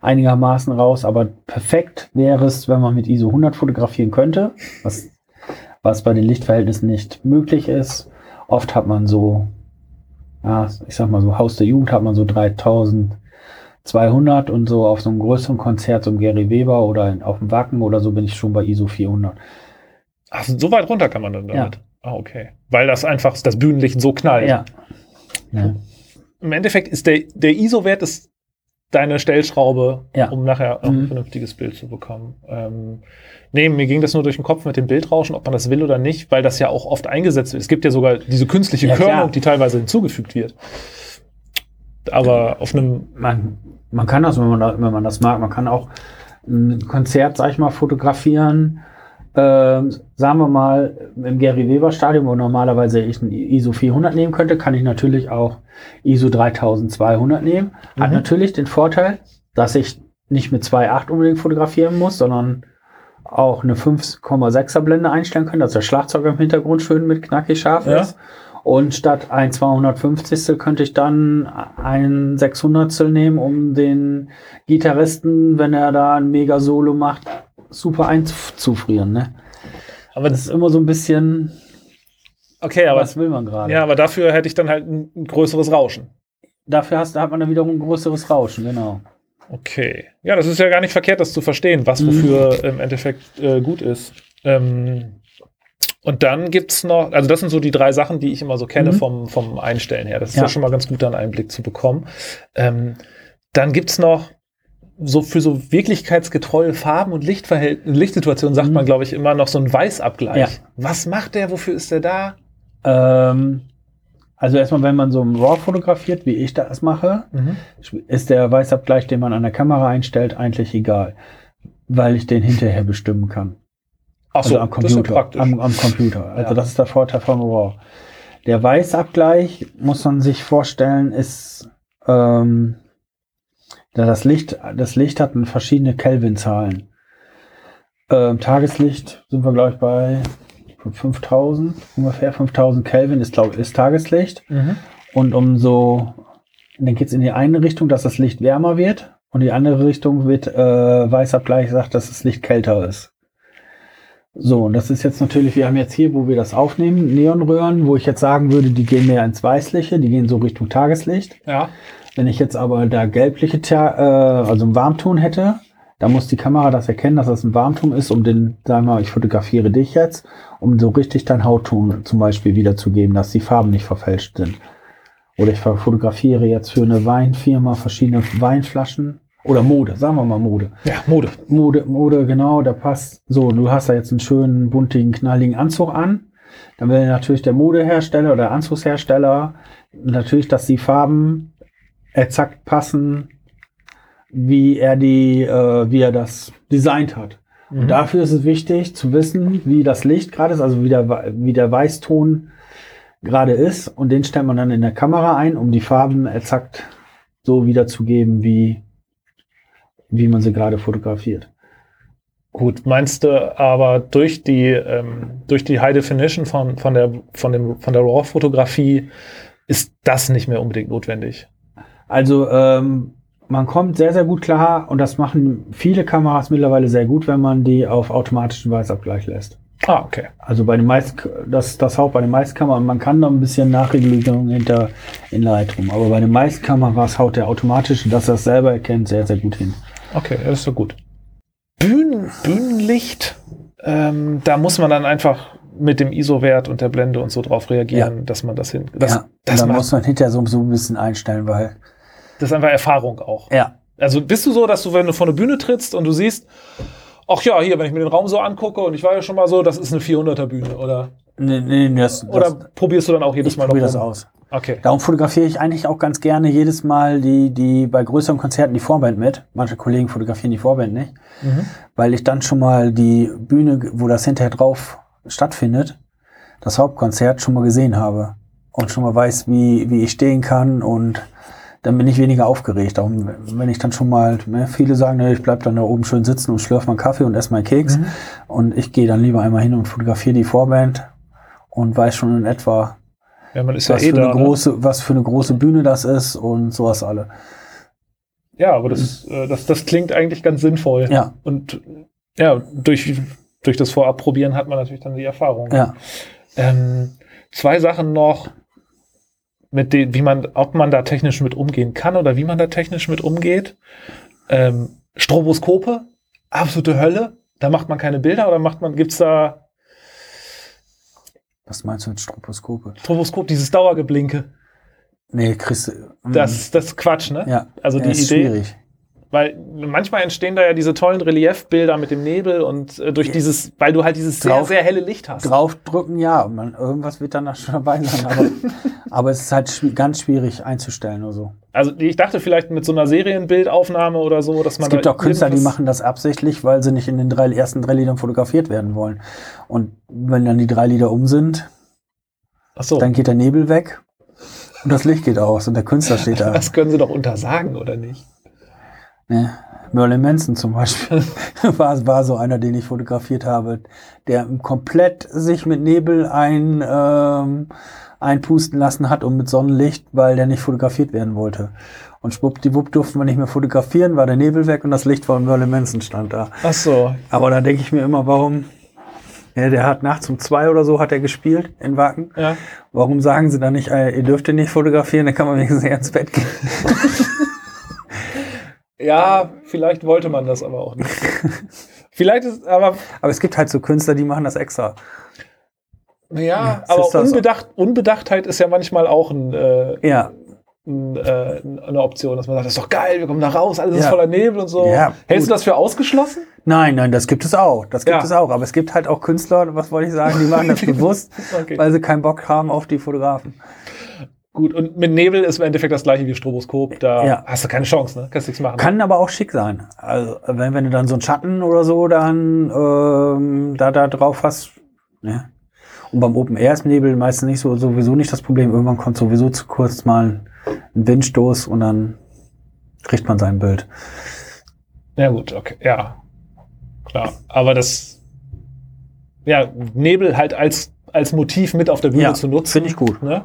einigermaßen raus. Aber perfekt wäre es, wenn man mit ISO 100 fotografieren könnte, was, was bei den Lichtverhältnissen nicht möglich ist. Oft hat man so, ja, ich sag mal so Haus der Jugend hat man so 3200 und so auf so einem größeren Konzert, so einem Gary Weber oder auf dem Wacken oder so bin ich schon bei ISO 400. Ach, so weit runter kann man dann Ja. damit. Ah, okay. Weil das einfach das Bühnenlicht so knallt. Ja. ja. Im Endeffekt ist der, der ISO-Wert ist deine Stellschraube, Ja. um nachher auch ein Mhm. vernünftiges Bild zu bekommen. Ähm, nee, mir ging das nur durch den Kopf mit dem Bildrauschen, ob man das will oder nicht, weil das ja auch oft eingesetzt wird. Es gibt ja sogar diese künstliche Ja, Körnung, klar. die teilweise hinzugefügt wird. Aber auf einem, man, man kann das, wenn man, da, wenn man das mag, man kann auch ein Konzert, sag ich mal, fotografieren. Ähm, sagen wir mal, im Gary Weber Stadion, wo normalerweise ich ein ISO 400 nehmen könnte, kann ich natürlich auch ISO 3200 nehmen. Hat Mhm. natürlich den Vorteil, dass ich nicht mit 2.8 unbedingt fotografieren muss, sondern auch eine 5,6er Blende einstellen kann, dass der Schlagzeug im Hintergrund schön mit knackig scharf Ja. ist. Und statt ein 250. könnte ich dann ein 600 nehmen, um den Gitarristen, wenn er da ein mega Solo macht, super einzufrieren. Ne? aber Das ist immer so ein bisschen, okay, aber, was will man gerade? ja, aber dafür hätte ich dann halt ein, ein größeres Rauschen. Dafür hast, hat man dann wiederum ein größeres Rauschen, genau. Okay. Ja, das ist ja gar nicht verkehrt, das zu verstehen, was Mhm. wofür im Endeffekt äh, gut ist. Ähm, und dann gibt's noch, also das sind so die drei Sachen, die ich immer so kenne Mhm. vom, vom Einstellen her. Das ist ja. Ja. schon mal ganz gut, da einen Einblick zu bekommen. Ähm, dann gibt's noch so für so wirklichkeitsgetreue Farben und Lichtverhältnisse, Lichtsituationen sagt Mhm. man, glaube ich, immer noch so einen Weißabgleich. Ja. Was macht der? Wofür ist der da? Ähm, also erstmal, wenn man so im RAW fotografiert, wie ich das mache, ist der Weißabgleich, den man an der Kamera einstellt, eigentlich egal, weil ich den hinterher bestimmen kann. Ach so, also am das ist Computer. am, am Computer. Also Ja. das ist der Vorteil vom RAW. Der Weißabgleich, muss man sich vorstellen, ist, ähm, da das Licht, das Licht hat verschiedene Kelvin-Zahlen. Ähm, Tageslicht sind wir, glaube ich, bei 5000, ungefähr 5000 Kelvin ist, glaube ist Tageslicht. Mhm. Und umso, dann geht es in die eine Richtung, dass das Licht wärmer wird und die andere Richtung wird äh, Weißabgleich sagt, dass das Licht kälter ist. So, und das ist jetzt natürlich, wir haben jetzt hier, wo wir das aufnehmen, Neonröhren, wo ich jetzt sagen würde, die gehen mehr ins Weißliche, die gehen so Richtung Tageslicht. Ja. Wenn ich jetzt aber da gelbliche, äh, also einen Warmton hätte, dann muss die Kamera das erkennen, dass das ein Warmton ist, um den, sagen wir mal, ich fotografiere dich jetzt, um so richtig deinen Hautton zum Beispiel wiederzugeben, dass die Farben nicht verfälscht sind. Oder ich fotografiere jetzt für eine Weinfirma verschiedene Weinflaschen oder Mode, sagen wir mal Mode. Ja, Mode. Mode, Mode, genau, da passt. So, du hast da jetzt einen schönen, buntigen, knalligen Anzug an. Dann will natürlich der Modehersteller oder der Anzugshersteller natürlich, dass die Farben exakt passen, wie er die, äh, wie er das designt hat. Mhm. Und dafür ist es wichtig zu wissen, wie das Licht gerade ist, also wie der, wie der Weißton gerade ist. Und den stellt man dann in der Kamera ein, um die Farben exakt so wiederzugeben, wie, wie man sie gerade fotografiert. Gut, meinst du aber durch die, ähm, durch die High Definition von, von der, von dem, von der RAW-Fotografie ist das nicht mehr unbedingt notwendig? Also ähm, man kommt sehr, sehr gut klar und das machen viele Kameras mittlerweile sehr gut, wenn man die auf automatischen Weißabgleich lässt. Ah, okay. Also bei den meisten, das, das Haupt bei den meisten Kameras, man kann noch ein bisschen Nachregulierung hinter in Lightroom, aber bei den meisten Kameras haut der automatische, dass er es selber erkennt, sehr, sehr gut hin. Okay, das ist so gut. Bühnen, Bühnenlicht, ähm, da muss man dann einfach mit dem ISO-Wert und der Blende und so drauf reagieren, dass man das hin. Das, ja, das, dann macht, muss man hinterher so, so ein bisschen einstellen, weil. Das ist einfach Erfahrung auch. Ja. Also bist du so, dass du, wenn du vor eine Bühne trittst und du siehst, ach ja, hier, wenn ich mir den Raum so angucke und ich war ja schon mal so, das ist eine 400er Bühne, oder? Nee, nee, das, Oder das, probierst du dann auch jedes ich Mal probiere das rum? aus. Okay. Darum fotografiere ich eigentlich auch ganz gerne jedes Mal die, die bei größeren Konzerten die Vorband mit. Manche Kollegen fotografieren die Vorband nicht, Mhm. weil ich dann schon mal die Bühne, wo das hinterher drauf stattfindet, das Hauptkonzert schon mal gesehen habe und schon mal weiß, wie, wie ich stehen kann und dann bin ich weniger aufgeregt. Darum, wenn ich dann schon mal, ne, viele sagen, ne, ich bleib dann da oben schön sitzen und schlürfe meinen Kaffee und esse meinen Keks. Mhm. Und ich gehe dann lieber einmal hin und fotografiere die Vorband. und weiß schon in etwa, Ja, was, ja eh für eine da. ne? eine große. Ne? was für eine große Bühne das ist und sowas alle. Ja, aber das, äh, das, das klingt eigentlich ganz sinnvoll. Ja, Und ja, durch, durch das Vorabprobieren hat man natürlich dann die Erfahrung. ja. Ähm, zwei Sachen noch, mit denen, wie man, ob man da technisch mit umgehen kann oder wie man da technisch mit umgeht. Ähm, Stroboskope, absolute Hölle. Da macht man keine Bilder oder macht man, gibt's da Was meinst du mit Stroboskope? Stroboskop, dieses Dauergeblinke? Nee, Chris. Das, das ist Quatsch, ne? ja, Also ja, die ist Idee, schwierig. Weil manchmal entstehen da ja diese tollen Reliefbilder mit dem Nebel und äh, durch Ja. dieses, weil du halt dieses sehr, Drauf- sehr helle Licht hast. Draufdrücken, ja, und man, irgendwas wird dann da schon dabei sein, aber, aber es ist halt schwi- ganz schwierig einzustellen oder so. Also ich dachte vielleicht mit so einer Serienbildaufnahme oder so, dass man Es gibt auch Künstler, die machen das absichtlich, weil sie nicht in den drei, ersten drei Liedern fotografiert werden wollen. Und wenn dann die drei Lieder um sind, Ach so, dann geht der Nebel weg und das Licht geht aus und der Künstler steht da. das können sie doch untersagen, oder nicht? Ne? Merlin Manson zum Beispiel war, war so einer, den ich fotografiert habe, der komplett sich mit Nebel ein, ähm, einpusten lassen hat und mit Sonnenlicht, weil der nicht fotografiert werden wollte. Und schwuppdiwupp durften wir nicht mehr fotografieren, war der Nebel weg und das Licht von Merlin Manson stand da. Ach so, Aber da denke ich mir immer, warum, ja, der hat nachts um zwei oder so hat er gespielt in Wacken. ja. Warum sagen sie dann nicht, äh, ihr dürft ihn nicht fotografieren, dann kann man wenigstens ins Bett gehen. Ja, vielleicht wollte man das aber auch nicht. vielleicht ist, aber, Aber es gibt halt so Künstler, die machen das extra. ja, das aber ist das. Unbedacht, Unbedachtheit ist ja manchmal auch ein, äh, Ja, ein, äh, eine Option, dass man sagt, das ist doch geil, wir kommen da raus, alles ist Ja. voller Nebel und so. Ja, Hältst du das für ausgeschlossen? Nein, nein, das gibt es auch. Das gibt Ja. es auch. Aber es gibt halt auch Künstler, was wollte ich sagen, die machen das bewusst, Okay. weil sie keinen Bock haben auf die Fotografen. Gut, und mit Nebel ist im Endeffekt das gleiche wie Stroboskop. Da Ja. hast du keine Chance, ne? Kannst nichts machen. Kann aber auch schick sein. Also wenn, wenn du dann so einen Schatten oder so dann ähm, da, da drauf hast. Ne? Und beim Open Air ist Nebel meistens nicht so sowieso nicht das Problem. Irgendwann kommt sowieso zu kurz mal ein Windstoß und dann kriegt man sein Bild. Ja, gut, okay, ja. Klar. Aber das, ja, Nebel halt als, als Motiv mit auf der Bühne Ja, zu nutzen. finde ich gut. Ne?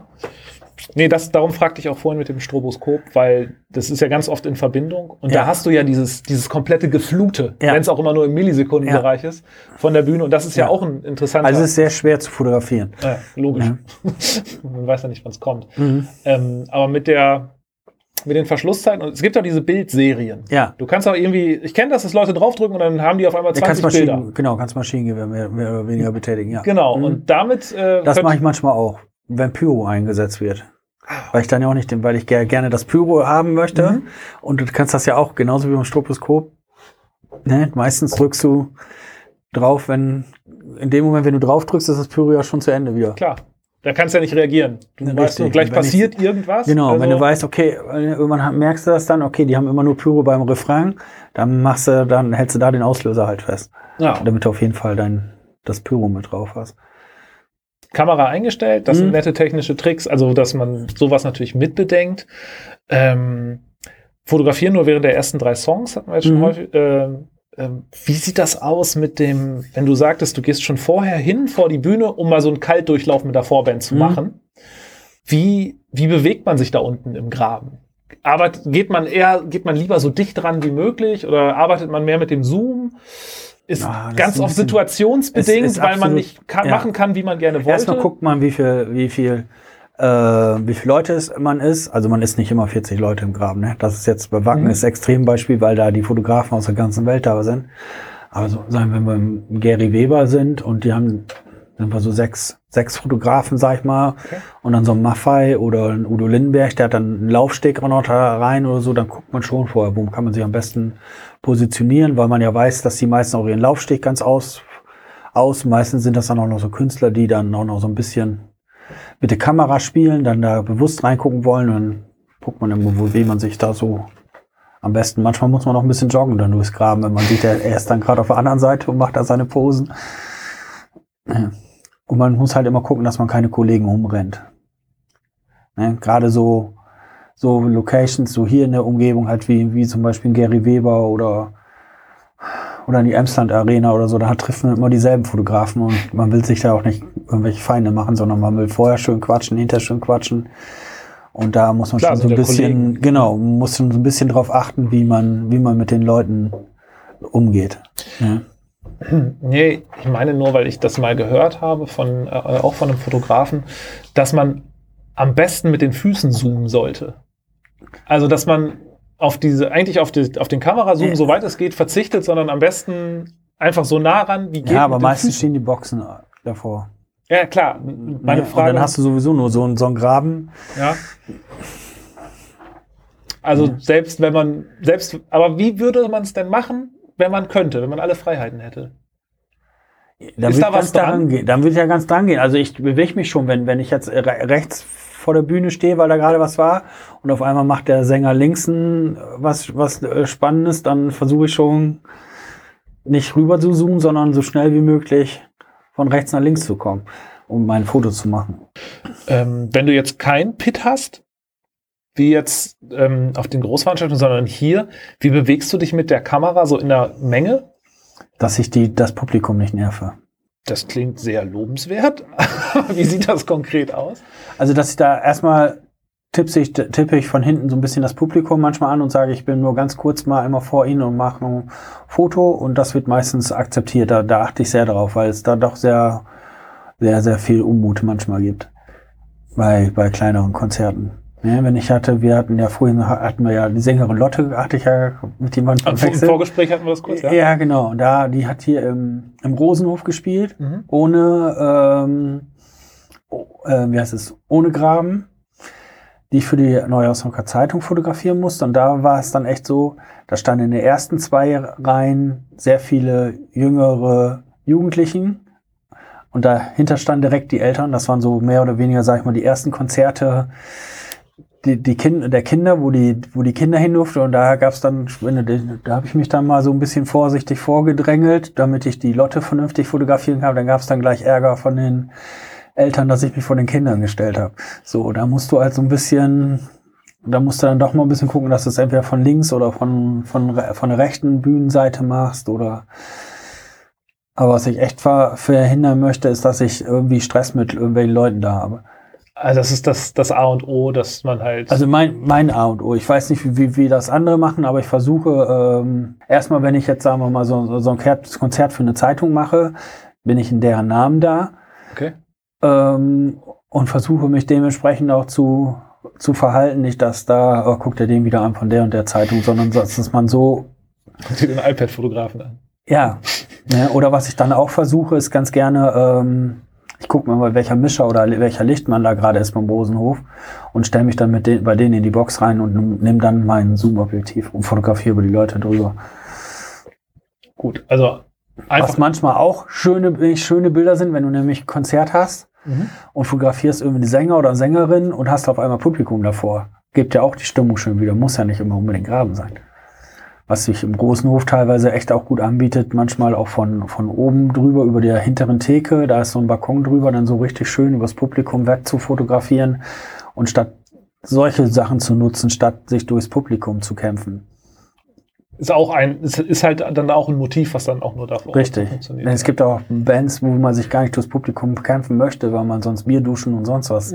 Nee, das, darum fragte ich auch vorhin mit dem Stroboskop, weil das ist ja ganz oft in Verbindung. Und Ja. da hast du ja dieses, dieses komplette Geflute, Ja. wenn es auch immer nur im Millisekundenbereich ist, von der Bühne. Und das ist ja, Ja. auch ein interessanter. Also es ist sehr schwer zu fotografieren. ja, logisch. Ja. Man weiß ja nicht, wann es kommt. Mhm. Ähm, aber mit der, mit den Verschlusszeiten, und es gibt auch diese Bildserien. Ja. Du kannst auch irgendwie, ich kenne das, dass Leute draufdrücken und dann haben die auf einmal Du kannst 20 Bilder. Maschinen, genau, kannst Maschinengewehr mehr, mehr oder weniger betätigen, ja. Genau, Mhm. und damit äh, Das mache ich manchmal auch, wenn Pyro eingesetzt wird. Ah. Weil ich dann ja auch nicht, den- weil ich ger- gerne das Pyro haben möchte. Mhm. Und du kannst das ja auch, genauso wie beim Stroboskop. Ne? Meistens drückst du drauf, wenn, in dem Moment, wenn du drauf drückst, ist das Pyro ja schon zu Ende wieder. klar. Da kannst du ja nicht reagieren. Du Ja, weißt nur, richtig. gleich passiert irgendwas. Genau, also, wenn du weißt, okay, irgendwann merkst du das dann, okay, die haben immer nur Pyro beim Refrain, dann machst du, dann hältst du da den Auslöser halt fest. ja, Damit du auf jeden Fall dein, das Pyro mit drauf hast. Kamera eingestellt, das sind Mhm. nette technische Tricks, also dass man sowas natürlich mitbedenkt. Ähm, fotografieren nur während der ersten drei Songs hatten wir jetzt schon Mhm. häufig. Ähm, wie sieht das aus mit dem, wenn du sagtest, du gehst schon vorher hin vor die Bühne, um mal so einen Kaltdurchlauf mit der Vorband zu Mhm. machen? Wie, wie bewegt man sich da unten im Graben? Arbeit, geht man eher, geht man lieber so dicht dran wie möglich oder arbeitet man mehr mit dem Zoom? Ist Ja, das ganz ist oft bisschen- situationsbedingt, es ist weil man absolut- nicht kann, ja. machen kann, wie man gerne wollte. Erstmal guckt man, wie viel, wie viel, äh, wie viele Leute es man ist. Also man ist nicht immer 40 Leute im Graben. Ne? Das ist jetzt bei Wacken Mhm. ist Extrembeispiel, weil da die Fotografen aus der ganzen Welt da sind. Aber so, sagen wir, wenn wir im Gary Weber sind und die haben, sind wir so sechs, sechs Fotografen, sag ich mal, Okay. und dann so ein Maffei oder ein Udo Lindenberg, der hat dann einen Laufsteg auch noch da rein oder so, dann guckt man schon vorher, wo kann man sich am besten positionieren, weil man ja weiß, dass die meisten auch ihren Laufsteg ganz aus, aus. Meistens sind das dann auch noch so Künstler, die dann auch noch so ein bisschen mit der Kamera spielen, dann da bewusst reingucken wollen und dann guckt man immer, wo, wie man sich da so am besten. Manchmal muss man auch ein bisschen joggen dann durchs Graben, wenn man sieht, er er ist dann gerade auf der anderen Seite und macht da seine Posen. Ja. Und man muss halt immer gucken, dass man keine Kollegen umrennt. Ne? Gerade so, so Locations, so hier in der Umgebung, halt wie, wie zum Beispiel in Gary Weber oder, oder in die Emsland Arena oder so, da trifft man immer dieselben Fotografen und man will sich da auch nicht irgendwelche Feinde machen, sondern man will vorher schön quatschen, hinterher schön quatschen. Und da muss man Klar, schon so ein bisschen, Kollegen. genau, muss schon so ein bisschen drauf achten, wie man, wie man mit den Leuten umgeht. Ja. Nee, ich meine nur, weil ich das mal gehört habe, von, äh, auch von einem Fotografen, dass man am besten mit den Füßen zoomen sollte. Also, dass man auf diese, eigentlich auf, die, auf den Kamerazoom, soweit es geht, verzichtet, sondern am besten einfach so nah ran, wie geht. ja, aber meistens Füßen. stehen die Boxen davor. Ja, klar. Meine Ja, Frage. Und dann hast du sowieso nur so einen, so einen Graben. Ja. Also Ja. selbst wenn man, selbst, aber wie würde man es denn machen, wenn man könnte, wenn man alle Freiheiten hätte? Dann Ist da was dran? gehen. Dann würde ich ja ganz dran gehen. Also ich bewege mich schon, wenn, wenn ich jetzt re rechts vor der Bühne stehe, weil da gerade was war und auf einmal macht der Sänger links was, was äh, Spannendes, dann versuche ich schon nicht rüber zu zoomen, sondern so schnell wie möglich von rechts nach links zu kommen, um mein Foto zu machen. Ähm, wenn du jetzt kein Pit hast, wie jetzt ähm, auf den Großveranstaltungen, sondern hier, wie bewegst du dich mit der Kamera so in der Menge? Dass ich die, das Publikum nicht nerve. Das klingt sehr lobenswert. wie sieht das konkret aus? Also, dass ich da erstmal tippe ich, tippe ich von hinten so ein bisschen das Publikum manchmal an und sage, ich bin nur ganz kurz mal einmal vor Ihnen und mache ein Foto und das wird meistens akzeptiert. Da, da achte ich sehr drauf, weil es da doch sehr, sehr, sehr viel Unmut manchmal gibt bei, bei kleineren Konzerten. Ja, wenn ich hatte, wir hatten ja vorhin hatten wir ja die Sängerin Lotte, hatte ich ja mit jemandem Im Vor- Im Vorgespräch hatten wir das kurz, ja? ja? genau. Da, die hat hier im, im Rosenhof gespielt Mhm. ohne, ähm, oh, äh, wie heißt es, ohne Graben, die ich für die Neue Osnabrücker Zeitung fotografieren musste. Und da war es dann echt so, da standen in den ersten zwei Reihen sehr viele jüngere Jugendlichen. Und dahinter standen direkt die Eltern. Das waren so mehr oder weniger, sag ich mal, die ersten Konzerte die, die kind, der Kinder, wo die, wo die Kinder hin durften. Und da gab's dann, wenn du- da habe ich mich dann mal so ein bisschen vorsichtig vorgedrängelt, damit ich die Lotte vernünftig fotografieren kann. Dann gab's dann gleich Ärger von den Eltern, dass ich mich vor den Kindern gestellt habe. So, da musst du halt so ein bisschen, da musst du dann doch mal ein bisschen gucken, dass du es entweder von links oder von, von, von der rechten Bühnenseite machst oder aber was ich echt ver verhindern möchte, ist, dass ich irgendwie Stress mit irgendwelchen Leuten da habe. Also das ist das, das A und O, dass man halt. Also mein, mein A und O. Ich weiß nicht, wie, wie das andere machen, aber ich versuche ähm, erstmal, wenn ich jetzt, sagen wir mal, so, so ein Konzert- für eine Zeitung mache, bin ich in deren Namen da okay. ähm, und versuche mich dementsprechend auch zu, zu verhalten. Nicht, dass da, oh, guckt er den wieder an von der und der Zeitung, sondern dass man so Guck dir den iPad-Fotografen an. Ja, ne, oder was ich dann auch versuche, ist ganz gerne, ähm, ich gucke mir mal, welcher Mischer oder welcher Lichtmann da gerade ist beim Rosenhof und stelle mich dann mit den, bei denen in die Box rein und nehme dann mein Zoom-Objektiv und fotografiere über die Leute drüber. Gut, also Was einfach. manchmal auch schöne, schöne Bilder sind, wenn du nämlich ein Konzert hast Mhm. und fotografierst irgendwie einen Sänger oder Sängerin und hast auf einmal Publikum davor. Gibt ja auch die Stimmung schön wieder, muss ja nicht immer unbedingt Graben sein. Was sich im großen Hof teilweise echt auch gut anbietet, manchmal auch von, von oben drüber, über der hinteren Theke, da ist so ein Balkon drüber, dann so richtig schön übers Publikum weg zu fotografieren und statt solche Sachen zu nutzen, statt sich durchs Publikum zu kämpfen. Ist auch ein, ist, ist halt dann auch ein Motiv, was dann auch nur davor Richtig. funktioniert. Es gibt auch Bands, wo man sich gar nicht durchs Publikum kämpfen möchte, weil man sonst Bier duschen und sonst was.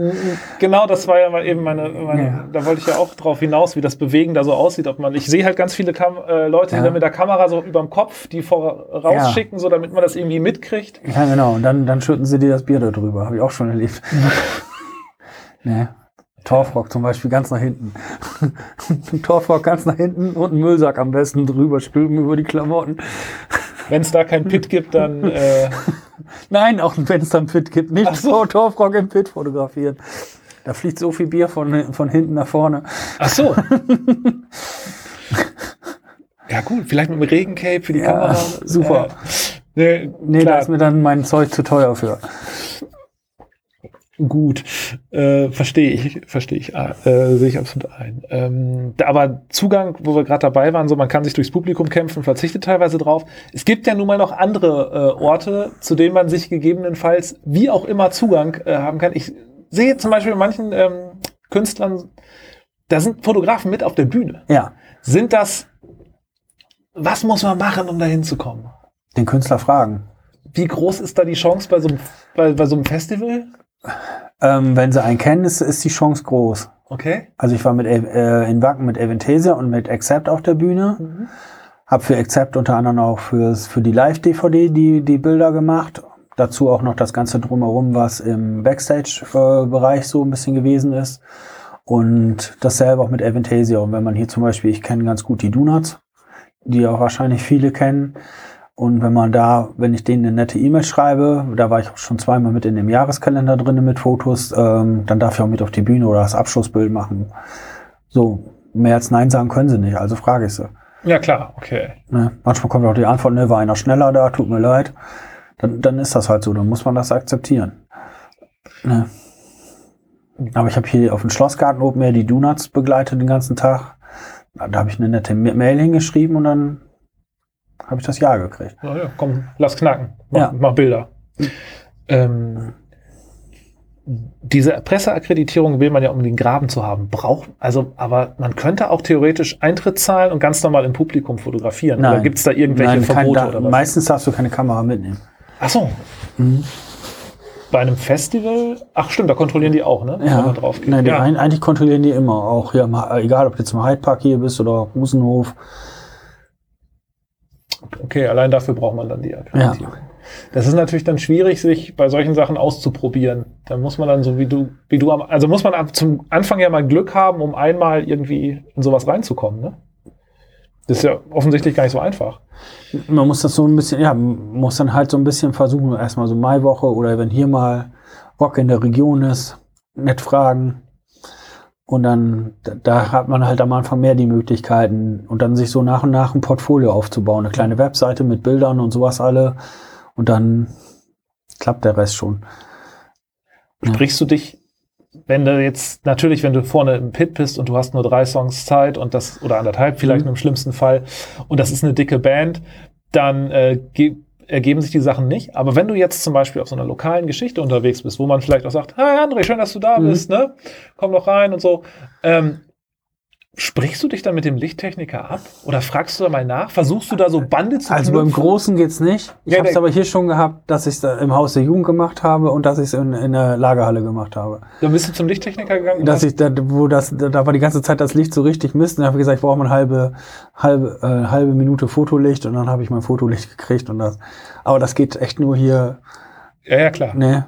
Genau, das war ja mal eben meine, meine Ja. da wollte ich ja auch drauf hinaus, wie das Bewegen da so aussieht. Ob man, ich sehe halt ganz viele Kam äh, Leute, die Ja. dann mit der Kamera so überm Kopf die vor, rausschicken, so damit man das irgendwie mitkriegt. Ja, genau. Und dann, dann schütten sie dir das Bier da drüber. Habe ich auch schon erlebt. ne. Torfrock zum Beispiel ganz nach hinten. Torfrock ganz nach hinten und einen Müllsack am besten drüber spülen über die Klamotten. Wenn es da keinen Pit gibt, dann äh, Nein, auch wenn es dann Pit gibt, nicht Ach so. Torfrock im Pit fotografieren. Da fliegt so viel Bier von, von hinten nach vorne. ach so. ja gut, vielleicht mit dem Regencape für die Ja, Kamera. super. Äh, nee, Nee, da ist mir dann mein Zeug zu teuer für. Gut, äh, verstehe ich, verstehe ich, äh, sehe ich absolut ein. Ähm, aber Zugang, wo wir gerade dabei waren, so man kann sich durchs Publikum kämpfen, verzichtet teilweise drauf. Es gibt ja nun mal noch andere äh, Orte, zu denen man sich gegebenenfalls wie auch immer Zugang äh, haben kann. Ich sehe zum Beispiel bei manchen ähm, Künstlern, da sind Fotografen mit auf der Bühne. Ja. Sind das was muss man machen, um da hinzukommen? Den Künstler fragen. Wie groß ist da die Chance bei so einem, bei, bei so einem Festival? Ähm, wenn sie einen kennen, ist, ist die Chance groß. Okay. Also ich war mit äh, in Wacken mit Eventhesia und mit Accept auf der Bühne. Mhm. Hab für Accept unter anderem auch fürs, für die Live-DVD die, die Bilder gemacht. Dazu auch noch das Ganze drumherum, was im Backstage-Bereich so ein bisschen gewesen ist. Und dasselbe auch mit Eventhesia. Und wenn man hier zum Beispiel, ich kenne ganz gut die Donuts, die auch wahrscheinlich viele kennen. Und wenn man da, wenn ich denen eine nette E-Mail schreibe, da war ich auch schon zweimal mit in dem Jahreskalender drin mit Fotos, ähm, dann darf ich auch mit auf die Bühne oder das Abschlussbild machen. So, mehr als Nein sagen können sie nicht, also frage ich sie. Ja, klar, okay. Ne? Manchmal kommt auch die Antwort, ne, war einer schneller da, tut mir leid. Dann, dann ist das halt so, dann muss man das akzeptieren. Ne? Aber ich habe hier auf dem Schlossgarten oben mehr die Donuts begleitet den ganzen Tag. Da habe ich eine nette Mail hingeschrieben und dann habe ich das Ja gekriegt. Na ja, komm, lass knacken. Mach, Ja. mach Bilder. Ähm, diese Presseakkreditierung will man ja, um den Graben zu haben. Braucht, also, aber man könnte auch theoretisch Eintritt zahlen und ganz normal im Publikum fotografieren. Oder Nein. gibt es da irgendwelche Nein, kein, Verbote da, oder was? meistens darfst du keine Kamera mitnehmen. Ach so. Mhm. Bei einem Festival, ach stimmt, da kontrollieren die auch, ne? Wenn Ja, man drauf geht. Nein, ja. ein- eigentlich kontrollieren die immer. Auch Ha- egal ob du jetzt im Hyde Park hier bist oder Rosenhof. Okay, allein dafür braucht man dann die Akkreditierung. Das ist natürlich dann schwierig, sich bei solchen Sachen auszuprobieren. Da muss man dann so wie du, wie du am, also muss man ab zum Anfang ja mal Glück haben, um einmal irgendwie in sowas reinzukommen, ne? Das ist ja offensichtlich gar nicht so einfach. Man muss das so ein bisschen, ja, muss dann halt so ein bisschen versuchen, erstmal so Maiwoche oder wenn hier mal Rock in der Region ist, nett fragen. Und dann, da, hat man halt am Anfang mehr die Möglichkeiten und dann sich so nach und nach ein Portfolio aufzubauen. Eine kleine Webseite mit Bildern und sowas alle. Und dann klappt der Rest schon. Sprichst du dich, wenn du jetzt, natürlich, wenn du vorne im Pit bist und du hast nur drei Songs Zeit und das, oder anderthalb vielleicht Mhm. im schlimmsten Fall, und das ist eine dicke Band, dann äh, ergeben sich die Sachen nicht. Aber wenn du jetzt zum Beispiel auf so einer lokalen Geschichte unterwegs bist, wo man vielleicht auch sagt, hi André, schön, dass du da Mhm. bist, ne? Komm doch rein und so. Ähm, sprichst du dich dann mit dem Lichttechniker ab? Oder fragst du da mal nach? Versuchst du da so Bande zu Also beim knüpfen? Großen geht's nicht. Ich Ja, habe es aber hier schon gehabt, dass ich es im Haus der Jugend gemacht habe und dass ich es in, in der Lagerhalle gemacht habe. Dann bist du zum Lichttechniker gegangen? Dass ich da, wo das, da, da war die ganze Zeit das Licht so richtig Mist. Und dann habe ich gesagt, ich brauche mal eine halbe, halbe, äh, halbe Minute Fotolicht und dann habe ich mein Fotolicht gekriegt und das. Aber das geht echt nur hier, ja, ja, klar. ne.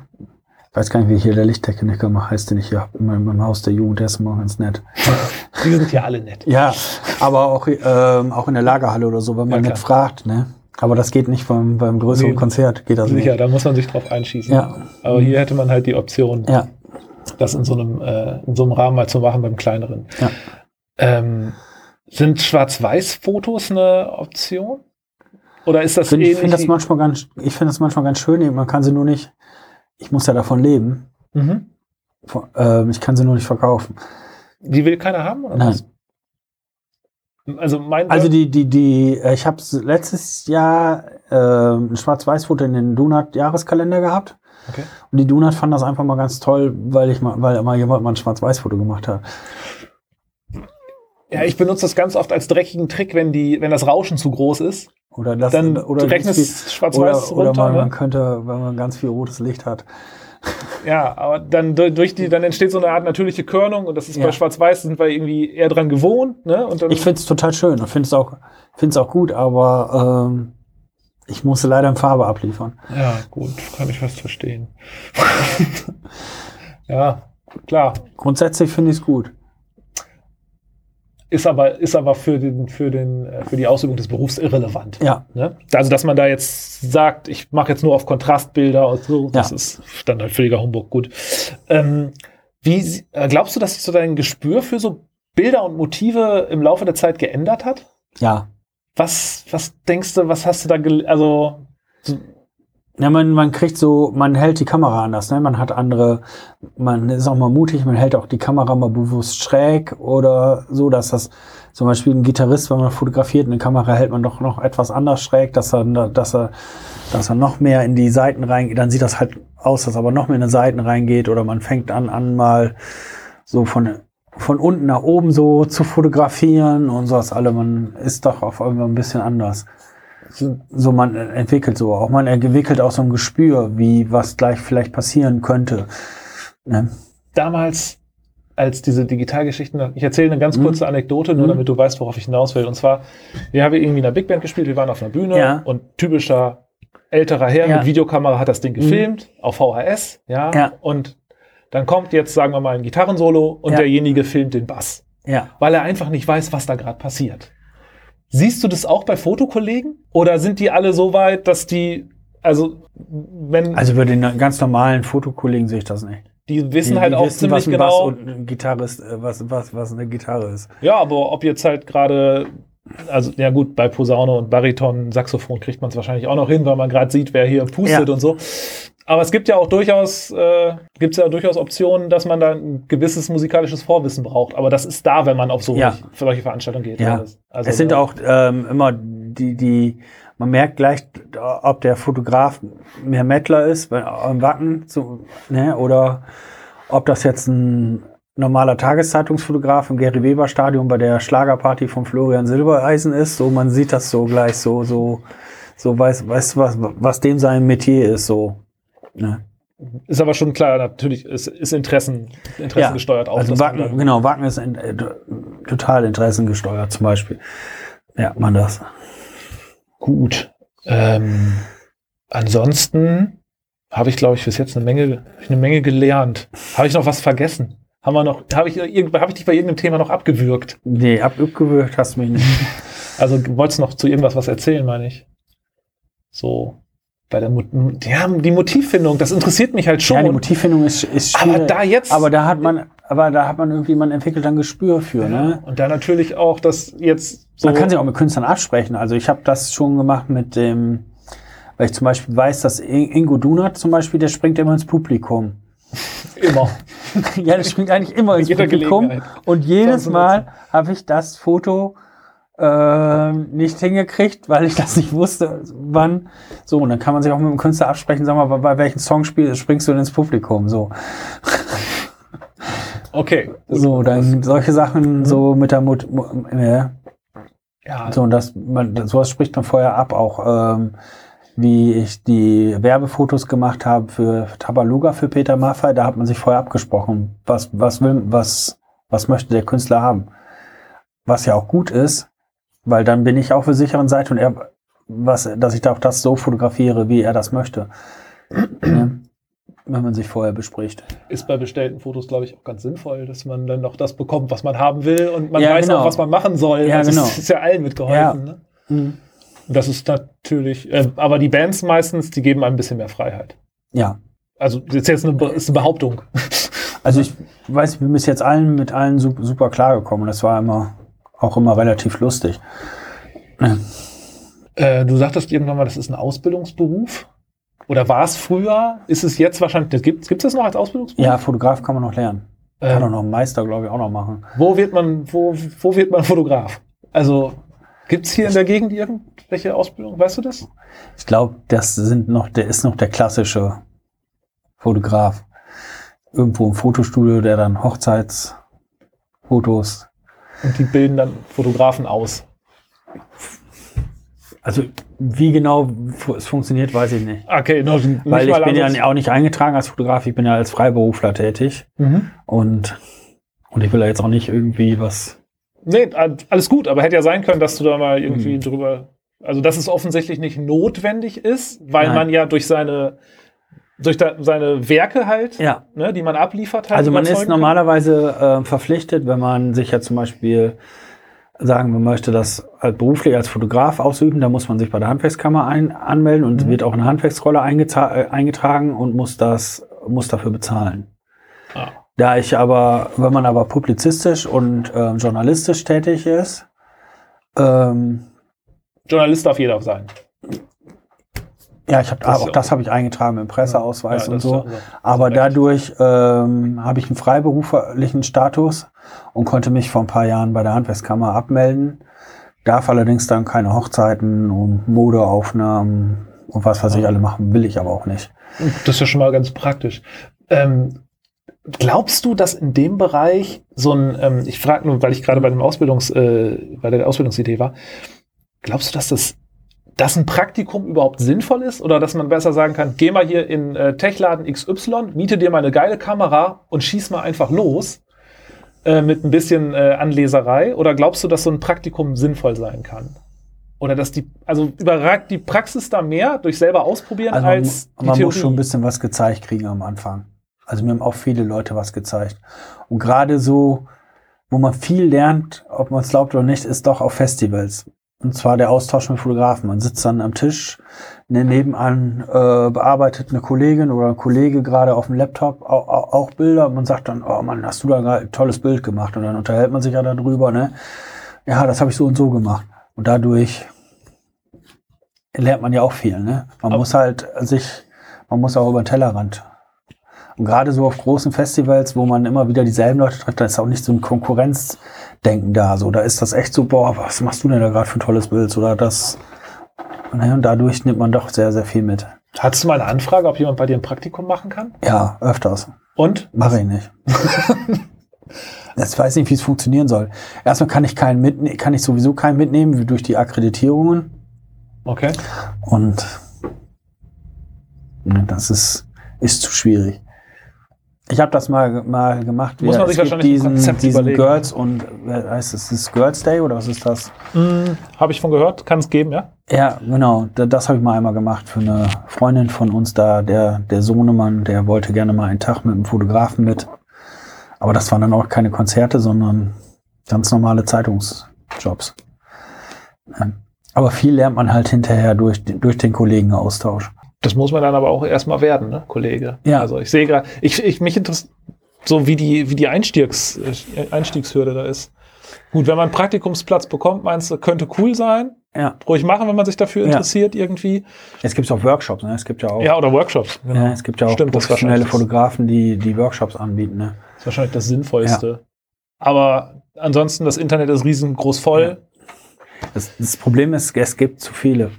Ich weiß gar nicht, wie hier der Lichttechniker mal heißt, den ich hier in meinem, im Haus der Jugend, der ist immer ganz nett. Die sind ja alle nett. Ja, aber auch, ähm, auch in der Lagerhalle oder so, wenn man Ja, nicht fragt, ne. Aber das geht nicht beim, beim größeren Nee. Konzert, geht das Sicher, nicht. da muss man sich drauf einschießen. Ja. Aber hier hätte man halt die Option, Ja, das in so einem, äh, in so einem Rahmen mal zu machen beim kleineren. Ja. Ähm, sind Schwarz-Weiß-Fotos eine Option? Oder ist das Find, ich ähnlich? finde das manchmal ganz, ich finde das manchmal ganz schön. Man kann sie nur nicht, ich muss ja davon leben. mhm. Von- ähm, ich kann sie nur nicht verkaufen. Die will keiner haben? Oder Nein. was? Also mein Also die, die, die, äh, ich habe letztes Jahr ähm, ein Schwarz-Weiß-Foto in den Donut-Jahreskalender gehabt. Okay. Und die Donut fand das einfach mal ganz toll, weil ich mal, weil mal jemand mal ein Schwarz-Weiß-Foto gemacht hat. ja, ich benutze das ganz oft als dreckigen Trick, wenn die, wenn das Rauschen zu groß ist. Oder das, Dann oder rechnest Schwarz-Weiß oder, oder runter. man, man ne? könnte, wenn man ganz viel rotes Licht hat. Ja, aber dann du- durch die, dann entsteht so eine Art natürliche Körnung und das ist Ja. bei Schwarz-Weiß sind wir irgendwie eher dran gewohnt, ne? Und dann, Ich finde es total schön und finde es auch, find's auch gut, aber ähm, ich musste leider in Farbe abliefern. Ja, gut, kann ich fast verstehen. ja, klar. Grundsätzlich finde ich es gut. Ist aber, ist aber für, den, für, den, äh, für die Ausübung des Berufs irrelevant. Ja, Ne? Also, dass man da jetzt sagt, ich mache jetzt nur auf Kontrastbilder und so, das Ja. ist völliger Humbug. Gut. Ähm, wie äh, glaubst du, dass sich so dein Gespür für so Bilder und Motive im Laufe der Zeit geändert hat? ja. Was, was denkst du, was hast du da, also, so, Ja, man, man kriegt so, man hält die Kamera anders, ne? Man hat andere, man ist auch mal mutig, man hält auch die Kamera mal bewusst schräg oder so, dass das zum Beispiel ein Gitarrist, wenn man fotografiert, eine Kamera hält man doch noch etwas anders schräg, dass er, dass er, dass er noch mehr in die Seiten reingeht, dann sieht das halt aus, dass aber noch mehr in die Seiten reingeht oder man fängt an, an mal so von von unten nach oben so zu fotografieren und sowas alle. Man ist doch auf einmal ein bisschen anders. So, man entwickelt so auch. Man entwickelt auch so ein Gespür, wie was gleich vielleicht passieren könnte. Ne? Damals, als diese Digitalgeschichten, ich erzähle eine ganz Mhm. kurze Anekdote, nur Mhm. damit du weißt, worauf ich hinaus will. Und zwar, wir haben irgendwie in einer Big Band gespielt, wir waren auf einer Bühne Ja. und typischer älterer Herr Ja. mit Videokamera hat das Ding gefilmt, auf VHS, ja, Ja. und dann kommt jetzt, sagen wir mal, ein Gitarrensolo und derjenige filmt den Bass, Ja. weil er einfach nicht weiß, was da gerade passiert. Siehst du das auch bei Fotokollegen? Oder sind die alle so weit, dass die, also, wenn, Also über den ganz normalen Fotokollegen sehe ich das nicht. die wissen die, halt die auch wissen, ziemlich was ein Bass genau, und ein Gitarrist, äh, was, was, was eine Gitarre ist. Ja, aber ob jetzt halt gerade, also ja gut, bei Posaune und Bariton, Saxophon kriegt man es wahrscheinlich auch noch hin, weil man gerade sieht, wer hier pustet Ja. und so. Aber es gibt ja auch durchaus, äh, gibt ja durchaus Optionen, dass man da ein gewisses musikalisches Vorwissen braucht. Aber das ist da, wenn man auf so Ja. für solche Veranstaltungen geht. Ja. Das- Also es sind auch ähm, immer die, die, man merkt gleich, ob der Fotograf mehr Mettler ist, wenn, im Wacken, so, ne, oder ob das jetzt ein normaler Tageszeitungsfotograf im Gary Weber Stadion bei der Schlagerparty von Florian Silbereisen ist. So, man sieht das so gleich so, so, so weiß, weiß was, was dem sein Metier ist, so. Ne? ist aber schon klar, natürlich ist, ist Interessen, Interessen Ja, gesteuert auch. Also Wacken, genau, Wacken ist in, äh, total interessengesteuert zum Beispiel. Ja, man das. Gut. Ähm, ansonsten habe ich, glaube ich, bis jetzt eine Menge, eine Menge gelernt. Habe ich noch was vergessen? Haben wir noch, habe ich, habe ich dich bei irgendeinem Thema noch abgewürgt? Nee, ab- abgewürgt hast du mich nicht. Also du wolltest noch zu irgendwas was erzählen, meine ich. So bei der Mo ja, die Motivfindung, das interessiert mich halt schon. Ja, die Motivfindung ist, ist aber schwierig. da jetzt, aber da hat man, aber da hat man irgendwie, man entwickelt ein Gespür für, ja, ne? und da natürlich auch, dass jetzt so Man kann sich auch mit Künstlern absprechen. Also ich habe das schon gemacht mit dem, weil ich zum Beispiel weiß, dass In- Ingo Dunat zum Beispiel, der springt immer ins Publikum. immer. ja, der springt eigentlich immer ins Publikum. Und jedes Mal habe ich das Foto ähm, nicht hingekriegt, weil ich das nicht wusste, wann. So, und dann kann man sich auch mit dem Künstler absprechen, sag mal, bei, bei welchem Song spiel, springst du denn ins Publikum? So, Okay. gut. so dann solche Sachen so mit der Mut, Mu- äh, Ja, so und das, man, das- sowas spricht man vorher ab, auch ähm, wie ich die Werbefotos gemacht habe für Tabaluga für Peter Maffay, da hat man sich vorher abgesprochen, was was will was was möchte der Künstler haben, was ja auch gut ist, weil dann bin ich auf der sicheren Seite und er was, dass ich da auch das so fotografiere, wie er das möchte, wenn man sich vorher bespricht. ist bei bestellten Fotos, glaube ich, auch ganz sinnvoll, dass man dann noch das bekommt, was man haben will und man Ja, weiß genau. auch, was man machen soll. Ja, also genau. Es ist ja allen mitgeholfen. Ne? Mhm. Das ist natürlich, äh, aber die Bands meistens, die geben einem ein bisschen mehr Freiheit. Ja, Also das ist jetzt eine, Be- ist eine Behauptung. Also ich weiß, ich bin bis jetzt allen mit allen su- super klar gekommen. Das war immer auch immer relativ lustig. Äh, du sagtest irgendwann mal, das ist ein Ausbildungsberuf. Oder war es früher? Ist es jetzt wahrscheinlich, gibt es das noch als Ausbildungsberuf? Ja, Fotograf kann man noch lernen. Kann auch noch einen Meister, glaube ich, auch noch machen. wo wird man, wo, wo wird man Fotograf? Also gibt es hier in der Gegend irgendwelche Ausbildung? Weißt du das? Ich glaube, das sind noch, der ist noch der klassische Fotograf. Irgendwo im Fotostudio, der dann Hochzeitsfotos. Und die bilden dann Fotografen aus. Also wie genau es funktioniert, weiß ich nicht. Okay, noch, nicht Weil ich bin ja auch nicht eingetragen als Fotograf, ich bin ja als Freiberufler tätig. Mhm. Und, und ich will ja jetzt auch nicht irgendwie was. Nee, alles gut, aber hätte ja sein können, dass du da mal irgendwie Hm. drüber. Also, dass es offensichtlich nicht notwendig ist, weil Nein. man ja durch seine, durch da, seine Werke halt, Ja. ne, die man abliefert halt. Also man ist normalerweise äh, verpflichtet, wenn man sich ja zum Beispiel sagen, man möchte das als beruflich als Fotograf ausüben, da muss man sich bei der Handwerkskammer ein, anmelden und Mhm. wird auch eine Handwerksrolle äh, eingetragen und muss das muss dafür bezahlen. Ah. Da ich aber, wenn man aber publizistisch und ähm, journalistisch tätig ist, ähm, Journalist darf jeder sein. Ja, ich habe auch das habe ich eingetragen dem Presseausweis Ja, und so. ist Aber dadurch ähm, habe ich einen freiberuflichen Status und konnte mich vor ein paar Jahren bei der Handwerkskammer abmelden. Darf allerdings dann keine Hochzeiten und Modeaufnahmen und was weiß ich alle machen, will ich aber auch nicht. Das ist ja schon mal ganz praktisch. Ähm, glaubst du, dass in dem Bereich so ein, ähm, ich frage nur, weil ich gerade bei dem Ausbildungs, äh, bei der Ausbildungsidee war, glaubst du, dass das dass ein Praktikum überhaupt sinnvoll ist oder dass man besser sagen kann, geh mal hier in äh, Techladen XY, miete dir mal eine geile Kamera und schieß mal einfach los äh, mit ein bisschen äh, Anleserei oder glaubst du, dass so ein Praktikum sinnvoll sein kann? Oder dass die, also überragt die Praxis da mehr durch selber ausprobieren Also als man, die man Theorie? muss schon ein bisschen was gezeigt kriegen am Anfang. Also mir haben auch viele Leute was gezeigt. Und gerade so, wo man viel lernt, ob man es glaubt oder nicht, ist doch auf Festivals. Und zwar der Austausch mit Fotografen. Man sitzt dann am Tisch, ne, nebenan äh, bearbeitet eine Kollegin oder ein Kollege gerade auf dem Laptop auch, auch, Bilder. Und man sagt dann, oh Mann, hast du da ein tolles Bild gemacht? Und dann unterhält man sich ja darüber, ne? Ja, das habe ich so und so gemacht. Und dadurch lernt man ja auch viel, ne? Man Aber- muss halt sich, man muss auch über den Tellerrand. Und gerade so auf großen Festivals, wo man immer wieder dieselben Leute trifft, da ist auch nicht so ein Konkurrenzdenken da. So, da ist das echt so, boah, was machst du denn da gerade für ein tolles Bild? Oder das. Und dadurch nimmt man doch sehr, sehr viel mit. Hattest du mal eine Anfrage, ob jemand bei dir ein Praktikum machen kann? Ja, öfters. Und? Mache ich nicht. Jetzt weiß ich nicht, wie es funktionieren soll. Erstmal kann ich keinen mitnehmen, kann ich sowieso keinen mitnehmen, wie durch die Akkreditierungen. Okay. Und ne, das ist, ist zu schwierig. Ich habe das mal, mal gemacht. Muss man sich wahrscheinlich ein diesen, Konzept diesen überlegen. Girls und wer heißt es, ist Girls Day oder was ist das? Hm, Habe ich von gehört, kann es geben, ja? Ja, genau. Da- Das habe ich mal einmal gemacht für eine Freundin von uns da, der, der Sohnemann, der wollte gerne mal einen Tag mit einem Fotografen mit. Aber das waren dann auch keine Konzerte, sondern ganz normale Zeitungsjobs. Aber viel lernt man halt hinterher durch, durch den Kollegenaustausch. Das muss man dann aber auch erstmal werden, ne, Kollege? Ja. Also ich sehe gerade, ich, ich mich interessiert so wie die, wie die Einstiegs, äh, Einstiegshürde da ist. Gut, wenn man einen Praktikumsplatz bekommt, meinst du, könnte cool sein? Ja, Ruhig machen, wenn man sich dafür Ja. interessiert irgendwie. es gibt auch Workshops, ne? Es gibt ja auch, Ja, oder Workshops. Genau. ja, es gibt ja auch Stimmt, professionelle Fotografen, die, die Workshops anbieten, ne? das ist wahrscheinlich das Sinnvollste. Aber ansonsten, das Internet ist riesengroß voll. Das, das Problem ist, es gibt zu viele.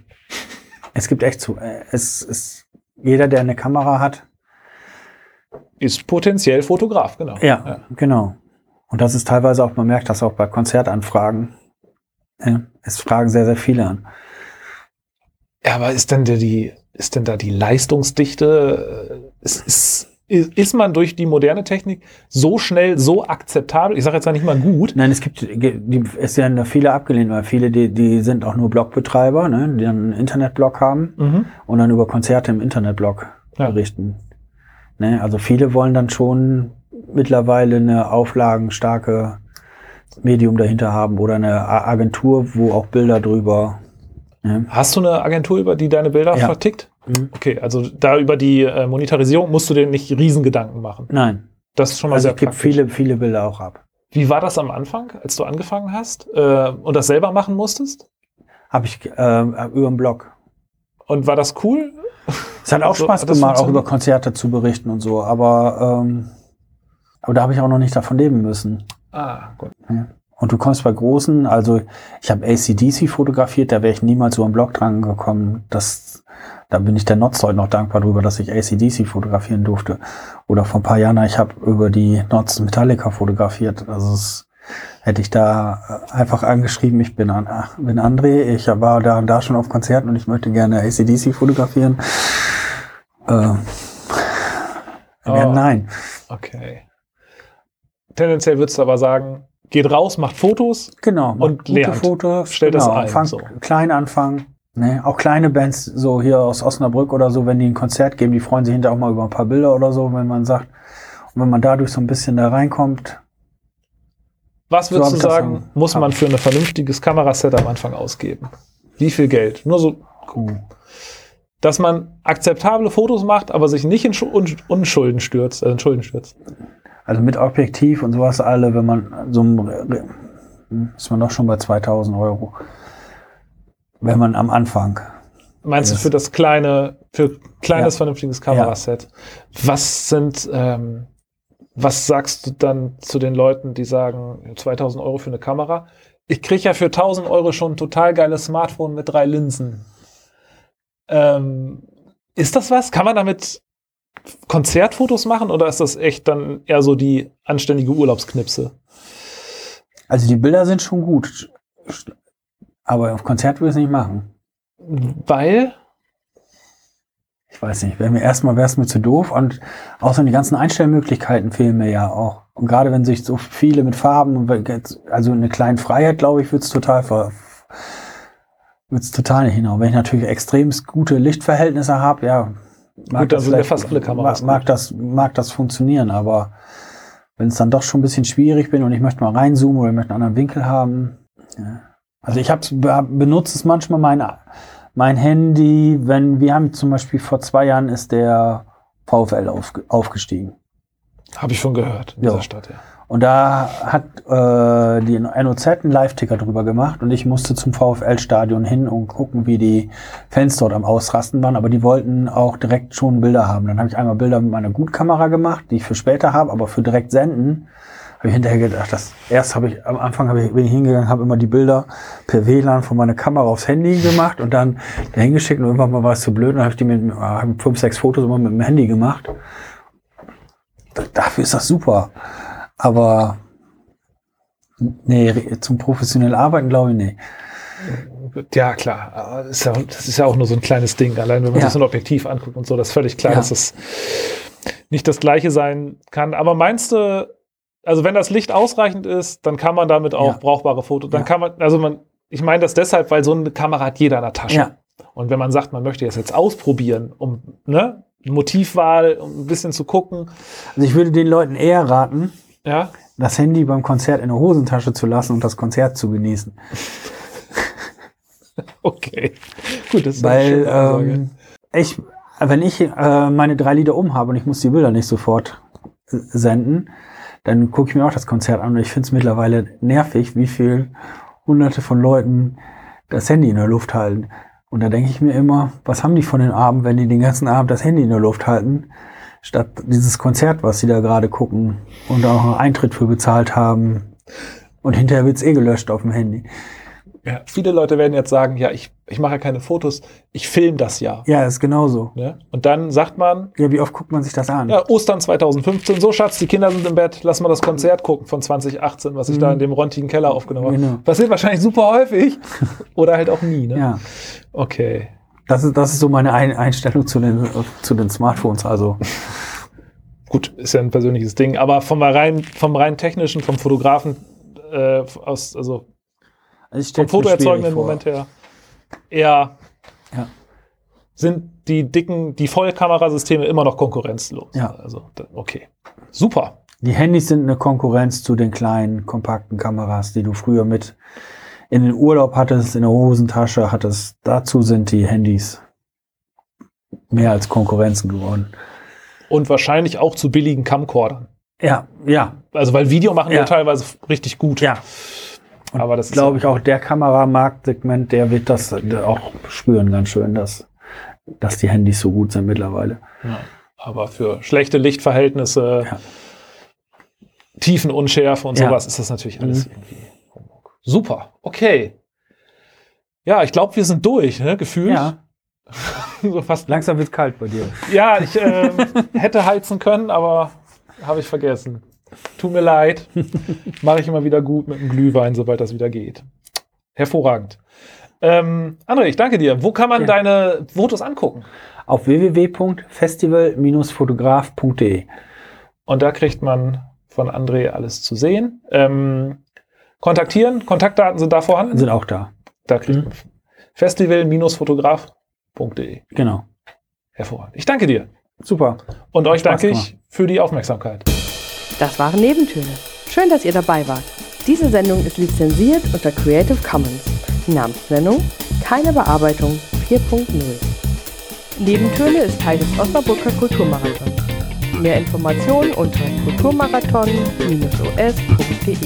Es gibt echt zu. äh, Es ist jeder, der eine Kamera hat. Ist potenziell Fotograf, genau. Ja, genau. Und das ist teilweise auch, man merkt das auch bei Konzertanfragen. Ja, es fragen sehr, sehr viele an. Ja, aber ist denn die, ist denn da die Leistungsdichte, äh, ist, ist, ist man durch die moderne Technik so schnell, so akzeptabel? Ich sage jetzt ja nicht mal gut. Nein, es gibt, es werden da viele abgelehnt, weil viele, die, die sind auch nur Blogbetreiber, ne, die dann einen Internetblog haben Mhm. und dann über Konzerte im Internetblog Ja. berichten. Ne, also viele wollen dann schon mittlerweile eine auflagenstarke Medium dahinter haben oder eine Agentur, wo auch Bilder drüber. Ne? Hast du eine Agentur, über die deine Bilder Ja. vertickt? Mhm. Okay, also da über die äh, Monetarisierung musst du dir nicht Riesengedanken machen. Nein, Das ist schon mal also sehr ich gebe praktisch. viele, viele Bilder auch ab. Wie war das am Anfang, als du angefangen hast äh, und das selber machen musstest? Habe ich äh, über den Blog. Und war das cool? Es hat auch Also, Spaß gemacht, auch über? Konzerte zu berichten und so, aber, ähm, aber da habe ich auch noch nicht davon leben müssen. Ah, gut. Und du kommst bei großen, also ich habe ACDC fotografiert, da wäre ich niemals über den Blog dran gekommen. Das, da bin ich der Notz heute noch dankbar drüber, dass ich ACDC fotografieren durfte. Oder vor ein paar Jahren, ich habe über die Notz Metallica fotografiert. Also es, hätte ich da äh, einfach angeschrieben, ich bin, an, bin André, ich war da da schon auf Konzerten und ich möchte gerne ACDC fotografieren. Äh, ja, Oh. nein. Okay. Tendenziell würdest du aber sagen, geht raus, macht Fotos. Genau. Und gute lernt. Fotos. Stellt das genau, ein, Fang, so. Klein anfangen. Ne? Auch kleine Bands, so hier aus Osnabrück oder so, wenn die ein Konzert geben, die freuen sich hinterher auch mal über ein paar Bilder oder so, wenn man sagt, und wenn man dadurch so ein bisschen da reinkommt, Was So würdest hab du sagen, dann- muss man für ein vernünftiges Kameraset am Anfang ausgeben? Wie viel Geld? Nur so, uh, dass man akzeptable Fotos macht, aber sich nicht in Schu- Un Unschulden stürzt, äh, in Schulden stürzt. also mit Objektiv und sowas alle, wenn man so ein, ist man doch schon bei 2000 Euro. Wenn man am Anfang. Meinst du Yes. für das kleine, für kleines Ja. vernünftiges Kameraset? Was sind, ähm, was sagst du dann zu den Leuten, die sagen, 2000 Euro für eine Kamera? Ich kriege ja für 1000 Euro schon ein total geiles Smartphone mit drei Linsen. Ähm, ist das was? Kann man damit Konzertfotos machen oder ist das echt dann eher so die anständige Urlaubsknipse? Also die Bilder sind schon gut. Aber auf Konzert würde ich es nicht machen. Weil? Ich weiß nicht, wäre mir erstmal wäre es mir zu doof und außerdem die ganzen Einstellmöglichkeiten fehlen mir ja auch. Und gerade wenn sich so viele mit Farben, also eine kleine Freiheit, glaube ich, würde es total ver würde es total nicht hinaus. Wenn ich natürlich extrem gute Lichtverhältnisse habe, ja, mag Gut, das vielleicht- fast alle Kameras mag, mag das mag das funktionieren, aber wenn es dann doch schon ein bisschen schwierig bin und ich möchte mal reinzoomen oder ich möchte einen anderen Winkel haben. Ja. Also ich habe benutze es manchmal mein mein Handy, wenn wir haben zum Beispiel vor zwei Jahren ist der VfL auf, aufgestiegen. Habe ich schon gehört in Ja. dieser Stadt, ja. Und da hat äh, die NOZ einen Live-Ticker drüber gemacht und ich musste zum VfL-Stadion hin und gucken, wie die Fans dort am Ausrasten waren. Aber die wollten auch direkt schon Bilder haben. Dann habe ich einmal Bilder mit meiner Gutkamera gemacht, die ich für später habe, aber für direkt senden habe ich hinterher gedacht, das erst habe ich am Anfang habe ich, bin ich hingegangen, habe immer die Bilder per WLAN von meiner Kamera aufs Handy gemacht und dann dahin geschickt und irgendwann mal war es zu blöd und habe ich die mit äh, fünf, sechs Fotos immer mit dem Handy gemacht. Dafür ist das super. Aber nee, zum professionellen Arbeiten glaube ich nicht. Ja, klar. Das ist ja, das auch nur so ein kleines Ding. Allein wenn man Ja. sich so ein Objektiv anguckt und so, das ist völlig klar, Ja. dass es nicht das gleiche sein kann. Aber meinst du, also wenn das Licht ausreichend ist, dann kann man damit auch Ja. brauchbare Fotos, dann Ja. kann man, also man, ich meine das deshalb, weil so eine Kamera hat jeder in der Tasche. Ja. Und wenn man sagt, man möchte das jetzt ausprobieren, um ne, Motivwahl, um ein bisschen zu gucken, Also ich würde den Leuten eher raten, ja, das Handy beim Konzert in der Hosentasche zu lassen und das Konzert zu genießen. okay. Gut, das ist Weil ähm, ich, wenn ich äh, meine drei Lieder um habe und ich muss die Bilder nicht sofort äh, senden, dann gucke ich mir auch das Konzert an und ich finde es mittlerweile nervig, wie viel hunderte von Leuten das Handy in der Luft halten. Und da denke ich mir immer, was haben die von den Abend, wenn die den ganzen Abend das Handy in der Luft halten, statt dieses Konzert, was sie da gerade gucken und auch einen Eintritt für bezahlt haben. Und hinterher wird's eh gelöscht auf dem Handy. Ja, viele Leute werden jetzt sagen, ja, ich, ich mache ja keine Fotos, ich filme das ja. Ja, ist genauso. Ne? Und dann sagt man, Ja, wie oft guckt man sich das an? ja, Ostern 2015, so Schatz, die Kinder sind im Bett, lass mal das Konzert gucken von 2018, was ich da in dem rontigen Keller aufgenommen habe. Genau. Passiert wahrscheinlich super häufig oder halt auch nie. Ne? Ja. Okay. Das ist, das ist so meine Ein Einstellung zu den, zu den Smartphones. Also, Gut, ist ja ein persönliches Ding, aber vom rein, vom rein technischen, vom Fotografen, äh, aus, also also vom fotoerzeugenden. Moment her, eher Ja. sind die dicken, die Vollkamerasysteme immer noch konkurrenzlos. Ja. Also, okay. Super. Die Handys sind eine Konkurrenz zu den kleinen, kompakten Kameras, die du früher mit in den Urlaub hattest, in der Hosentasche hattest. Dazu sind die Handys mehr als Konkurrenzen geworden. Und wahrscheinlich auch zu billigen Camcordern. Ja, ja, Also, weil Video machen Ja. wir teilweise richtig gut. ja. Aber das Glaube ich auch, der Kameramarktsegment, der wird das auch spüren ganz schön, dass, dass die Handys so gut sind mittlerweile. Ja. Aber für schlechte Lichtverhältnisse, Ja. Tiefenunschärfe und Ja. sowas ist das natürlich alles Mhm. irgendwie. Super, okay. Ja, ich glaube, wir sind durch, ne? Gefühlt. Ja, so fast. langsam wird kalt bei dir. Ja, ich ähm, hätte heizen können, aber habe ich vergessen. Tut mir leid. Mache ich immer wieder gut mit dem Glühwein, sobald das wieder geht. Hervorragend. Ähm, André, ich danke dir. Wo kann man Ja. deine Fotos angucken? Auf www.festival-fotograf.de. Und da kriegt man von André alles zu sehen. Ähm, kontaktieren, Kontaktdaten sind da vorhanden. Sind auch da. Da kriegt Mhm. man festival-fotograf.de. Genau. Hervorragend. Ich danke dir. Super. Und euch Spaß danke ich für die Aufmerksamkeit. Das waren Nebentöne. Schön, dass ihr dabei wart. Diese Sendung ist lizenziert unter Creative Commons. Namensnennung keine Bearbeitung 4.0. Nebentöne ist Teil des Osnabrücker Kulturmarathons. Mehr Informationen unter kulturmarathon-os.de.